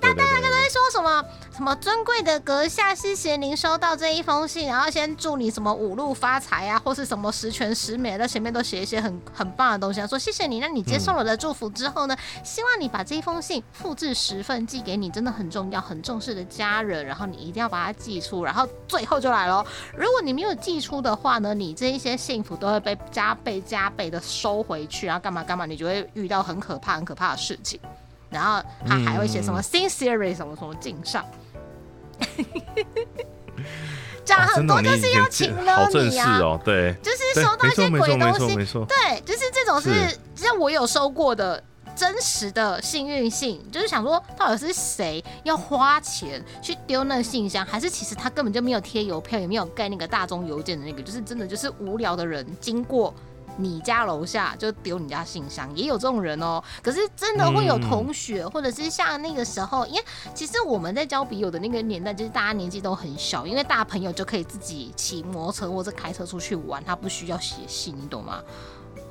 大大家刚才说什么什么尊贵的阁下，谢谢您收到这一封信，然后先祝你什么五路发财啊，或是什么十全十美，在前面都写一些很很棒的东西，说谢谢你，那你接受了我的祝福之后呢，希望你把这一封信复制十份寄给你。真的很重要、很重视的家人，然后你一定要把它寄出，然后最后就来了。如果你没有寄出的话呢，你这一些幸福都会被加倍、加倍的收回去，然后干嘛干嘛，你就会遇到很可怕、很可怕的事情。然后他还会写什么 “sincere” 什么什么敬上。讲很多就是要请了你啊，哦，对，就是收到一些鬼东西，对，就是这种是，像我有收过的。真实的幸运信，就是想说，到底是谁要花钱去丢那个信箱，还是其实他根本就没有贴邮票，也没有盖那个大众邮件的那个，就是真的就是无聊的人经过你家楼下就丢你家信箱，也有这种人哦。可是真的会有同学，或者是像那个时候，因为其实我们在交笔友的那个年代，就是大家年纪都很小，因为大朋友就可以自己骑摩托车或者开车出去玩，他不需要写信，你懂吗？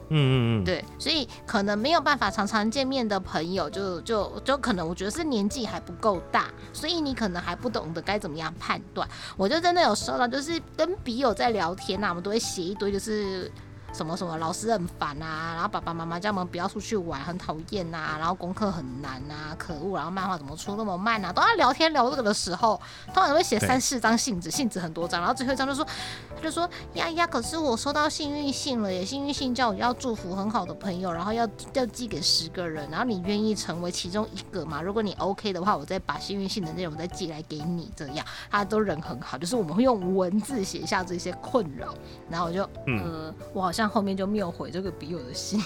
嗯嗯嗯，对，所以可能没有办法常常见面的朋友，就就就可能我觉得是年纪还不够大，所以你可能还不懂得该怎么样判断。我就真的有收到，就是跟笔友在聊天呐，我们都会写一堆，就是。什么什么老师很烦啊，然后爸爸妈妈叫我们不要出去玩，很讨厌呐，然后功课很难啊，可恶，然后漫画怎么出那么慢啊？都在聊天聊这个的时候，通常会写三四张信纸，信纸很多张，然后最后一张就说，他就说呀呀，可是我收到幸运信了耶，幸运信叫我要祝福很好的朋友，然后要要寄给十个人，然后你愿意成为其中一个吗？如果你 OK 的话，我再把幸运信的内容再寄来给你，这样他都人很好，就是我们会用文字写下这些困扰，然后我就呃，我好像。像后面就没有回这个笔友的信，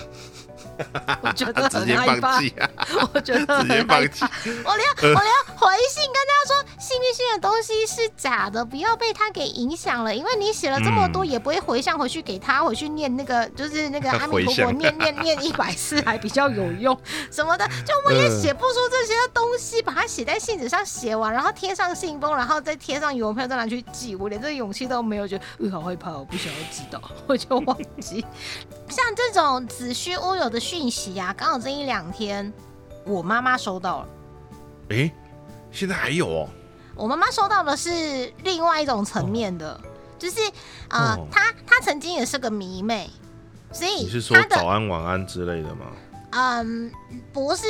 我觉得很害怕。我觉得很害怕。我连我连回信跟他说幸运信的东西是假的，不要被他给影响了。因为你写了这么多，也不会回向回去给他，回去念那个就是那个阿弥陀佛念念念一百次还比较有用什么的。就我也写不出这些东西，把它写在信纸上写完，然后贴上信封，然后再贴上邮票再拿去寄，我连这勇气都没有，觉得呃好害怕，我不想要知道，我就忘。像这种子虚乌有的讯息啊，刚好这一两天我妈妈收到了。诶，现在还有哦。我妈妈收到的是另外一种层面的，就是啊，她她曾经也是个迷妹，所以你是说早安晚安之类的吗？嗯，不是，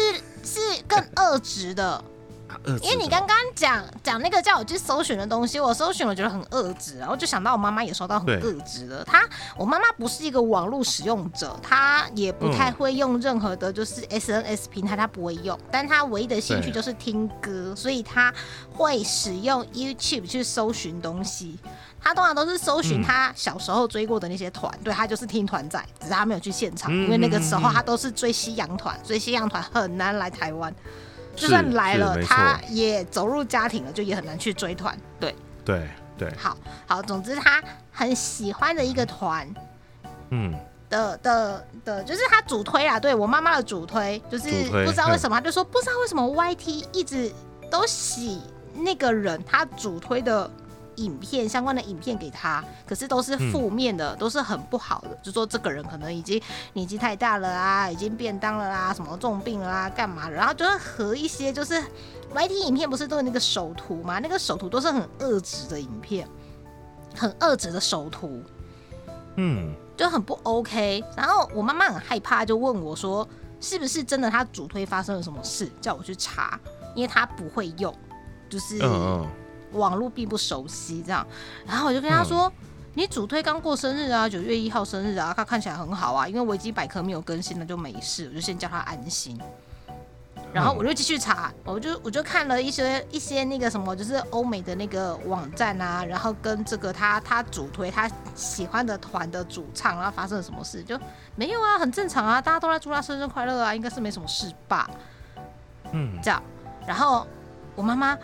是更恶质的。因为你刚刚讲讲那个叫我去搜寻的东西，我搜寻我觉得很恶质，然后就想到我妈妈也收到很恶质的。她我妈妈不是一个网络使用者，她也不太会用任何的，就是 SNS 平台，她不会用。但她唯一的兴趣就是听歌，所以她会使用 YouTube 去搜寻东西。她通常都是搜寻她小时候追过的那些团，对她就是听团仔，只是她没有去现场，因为那个时候她都是追西洋团，所以西洋团很难来台湾。就算来了，他也走入家庭了，就也很难去追团。对对对，好好，总之他很喜欢的一个团，嗯的的的，就是他主推啦。对我妈妈的主推，就是不知道为什么，他就说不知道为什么 YT 一直都喜那个人，他主推的。影片相关的影片给他，可是都是负面的，都是很不好的。就说这个人可能已经年纪太大了啊，已经便当了啦，什么重病了啊，干嘛的？然后就是和一些就是 YT 影片不是都有那个首图吗？那个首图都是很恶质的影片，很恶质的首图，嗯，就很不 OK。然后我妈妈很害怕，就问我说，是不是真的他主推发生了什么事，叫我去查，因为他不会用，就是。网络并不熟悉，这样，然后我就跟他说：“你主推刚过生日啊，九月一号生日啊，他看起来很好啊，因为维基百科没有更新，那就没事，我就先叫他安心。”然后我就继续查，我就我就看了一些一些那个什么，就是欧美的那个网站啊，然后跟这个他他主推他喜欢的团的主唱，然后发生了什么事，就没有啊，很正常啊，大家都在祝他生日快乐啊，应该是没什么事吧？嗯，这样，然后我妈妈。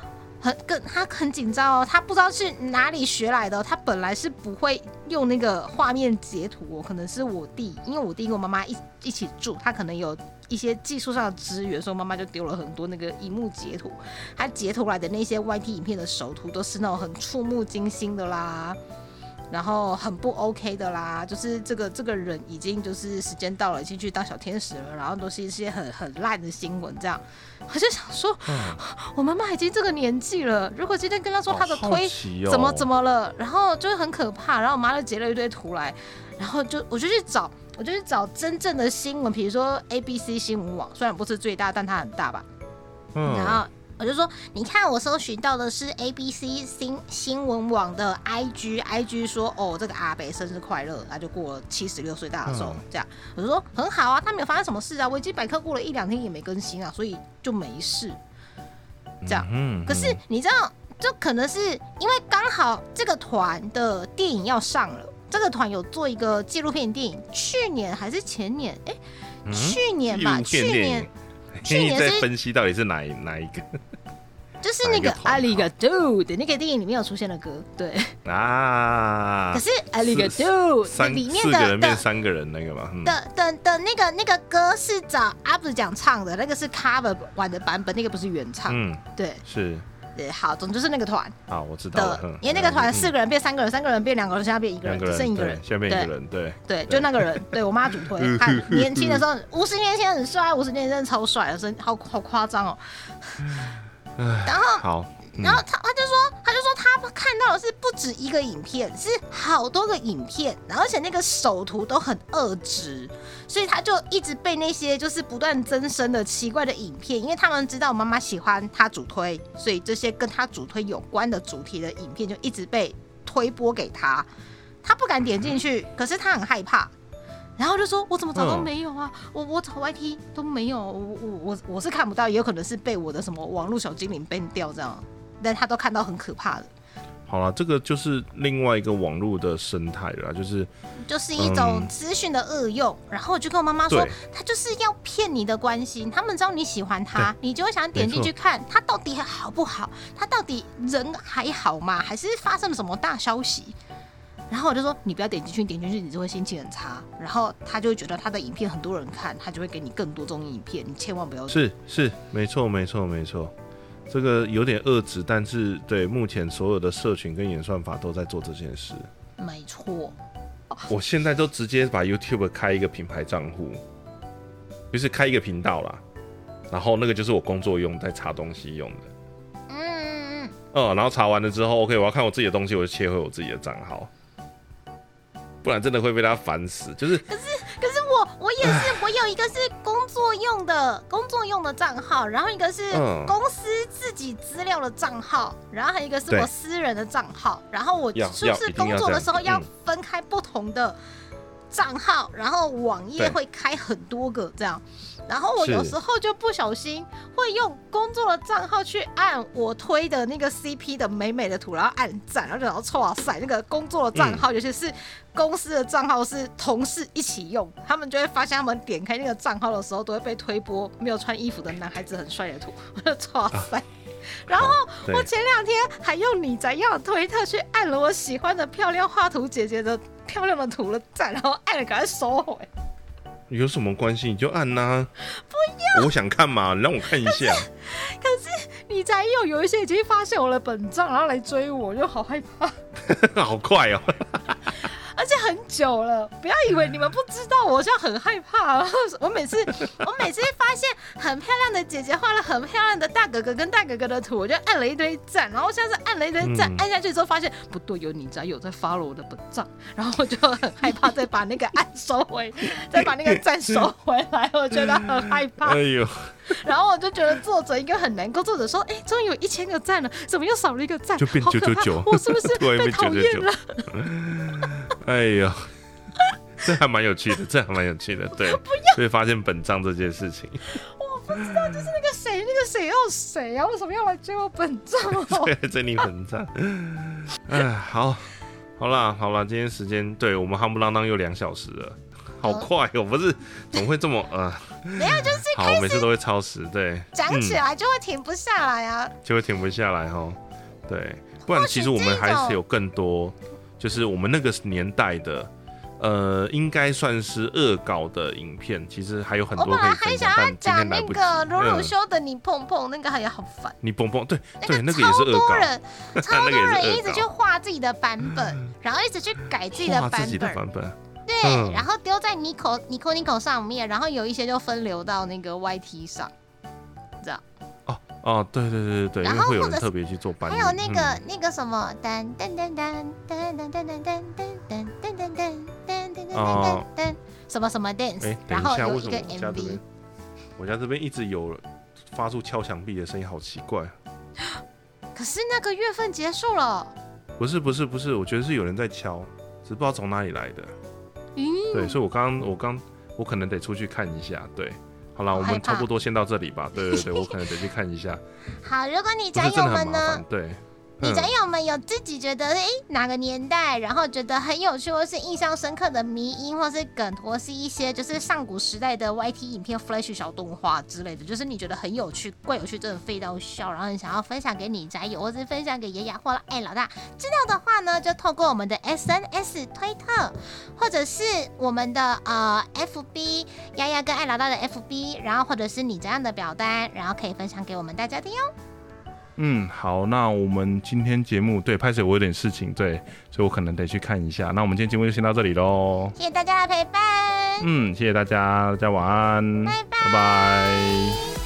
很跟他很紧张哦，他不知道是哪里学来的。他本来是不会用那个画面截图哦，可能是我弟，因为我弟跟我妈妈一一起住，他可能有一些技术上的资源，所以妈妈就丢了很多那个荧幕截图。他截图来的那些 YT 影片的首图都是那种很触目惊心的啦。然后很不 OK 的啦，就是这个这个人已经就是时间到了，已经去当小天使了，然后都是一些很很烂的新闻这样。我就想说，我妈妈已经这个年纪了，如果今天跟她说她的推怎么怎么了，然后就会很可怕。然后我妈就截了一堆图来，然后就我就去找，我就去找真正的新闻，比如说 ABC 新闻网，虽然不是最大，但它很大吧。嗯。然后。我就说，你看我搜寻到的是 A B C 新新闻网的 I G I G 说，哦，这个阿北生日快乐，他就过了七十六岁大寿，这样。我就说很好啊，他没有发生什么事啊，维基百科过了一两天也没更新啊，所以就没事。这样，嗯可是你知道就可能是因为刚好这个团的电影要上了，这个团有做一个纪录片电影，去年还是前年？哎、嗯去年吧，去年去年是在分析到底是哪一 哪一个就是那个阿里个 do 的那个电影里面有出现的歌，对。啊？可是阿里个 do 三里面四个人的的变三个人那个嘛，嗯，的的的那个那个歌是找阿不是讲唱的，那个是 cover 版的版本，那个不是原唱。嗯，对是对，好，总之是那个团好，我知道了，嗯，因为那个团嗯四个人变三个人，三个人变两个人，现在变一个人，只剩一个人对，，现在变一个人，对，对，就那个人，对我妈主推，他年轻的时候，五十年前很帅，五十年前真的超帅，真好好夸张哦。然后，好，嗯然后他他就说，他就说他看到的是不止一个影片，是好多个影片，而且那个首图都很恶质，所以他就一直被那些就是不断增生的奇怪的影片，因为他们知道妈妈喜欢他主推，所以这些跟他主推有关的主题的影片就一直被推播给他，他不敢点进去，可是他很害怕。然后就说：“我怎么找都没有啊！我我找 YT 都没有，我我我我是看不到，也有可能是被我的什么网络小精灵 ban 掉这样，但他都看到很可怕的，好了，这个就是另外一个网络的生态了，就是就是一种嗯资讯的恶用。然后我就跟我妈妈说，他就是要骗你的关心，他们知道你喜欢他，你就会想点进去看他到底好不好，他到底人还好吗？还是发生了什么大消息？然后我就说，你不要点进去，点进去你就会心情很差。然后他就会觉得他的影片很多人看，他就会给你更多这种影片，你千万不要是是没错没错没错，这个有点遏制，但是对目前所有的社群跟演算法都在做这件事。没错，我现在都直接把 YouTube 开一个品牌账户，就是开一个频道啦，然后那个就是我工作用在查东西用的。嗯嗯嗯，嗯，然后查完了之后，OK，我要看我自己的东西，我就切回我自己的账号，不然真的会被他烦死。就是也是，我有一个是工作用的工作用的账号，然后一个是嗯。公司自己资料的账号，然后还有一个是我私人的账号，然后我要是工作的时候要分开不同的账号，然后网页会开很多个这样。然后我有是时候就不小心会用工作的账号去按我推的那个 CP 的美美的图，然后按赞，然后就然后哇塞，那个工作的账嗯号，尤其是公司的账号是同事一起用，他们就会发现他们点开那个账号的时候，都会被推播没有穿衣服的男孩子很帅的图，我就哇塞。然后我前两天还用你怎样的推特去按了我喜欢的漂亮画图姐姐的漂亮的图了赞，然后按了赶快收回。有什么关系？你就按呐、不要，我想看嘛，你让我看一下。可是你才有有一些已经发现我的本账，然后来追我，我就好害怕，好快哦！而且很久了。不要以为你们不知道，我现在很害怕。然 后我每次我每次发现很漂亮的姐姐画了很漂亮的大哥哥跟大哥哥的图，我就按了一堆赞。然后现在是按了一堆赞，嗯按下去之后发现不对，有你在有在 follow 我的本账，然后我就很害怕，再把那个按收回，再把那个赞收回来，我觉得很害怕 哎。呦，然后我就觉得作者应该很难过，作者说：“哎、终于有一千个赞了，怎么又少了一个赞？就变好可怕我是不是 被讨厌了？哎呦，这还蛮有趣的，这还蛮有趣的。对，所以发现本账这件事情，我不知道，就是那个谁，那个谁要谁啊？为什么要来追我本账哦？对，这里本账。哎，好，好啦，好啦，今天时间对我们夯不啷当又两小时了。好快哦！不是，怎么会这么呃？没有，就是好，我每次都会超时，对，讲起嗯来就会停不下来啊。就会停不下来哈。对，不然其实我们还是有更多，就是我们那个年代的，呃，应该算是恶搞的影片，其实还有很多可以分本来还想享，要但今讲那天来不及。个鲁鲁嗯，修的你碰碰，那个还也好烦。你碰碰，对对，那个也超是恶搞，多人，超多人一直去画自己的版本，然后一直去改自己的画版自己的本，版本，对，嗯然后丢在 Nico Nico Nico 上面，然后有一些就分流到那个 YT 上。哦，对对对对对，因然为会有人特别去做搬还，有那个、嗯那个什么噔噔噔噔噔噔噔噔噔噔噔噔噔噔噔噔噔什么什么 dance，哎，然等一下，后有一个为什么我家这 MV 边，我家这边一直有发出敲墙壁的声音，好奇怪。可是那个月份结束了，不是不是不是，我觉得是有人在敲，只是不知道从哪里来的。嗯，对，所以我刚我刚我可能得出去看一下。对，好了，我们差不多先到这里吧。对对对，我可能得去看一下，好，如果你不是真的家友们呢对，你宅友们有自己觉得诶哪个年代，然后觉得很有趣或是印象深刻的迷音或是梗，或是一些就是上古时代的 YT 影片、Flash 小动画之类的，就是你觉得很有趣、怪有趣，真的废到笑，然后你想要分享给你宅友，或是分享给爷爷或者哎老大，知道的话呢，就透过我们的 SNS 推特，或者是我们的呃 FB 丫丫跟爱老大的 FB，然后或者是你这样的表单，然后可以分享给我们大家听哟。嗯，好，那我们今天节目对拍摄我有点事情，对，所以我可能得去看一下。那我们今天节目就先到这里喽。谢谢大家的陪伴，嗯，谢谢大家，大家晚安，拜拜拜拜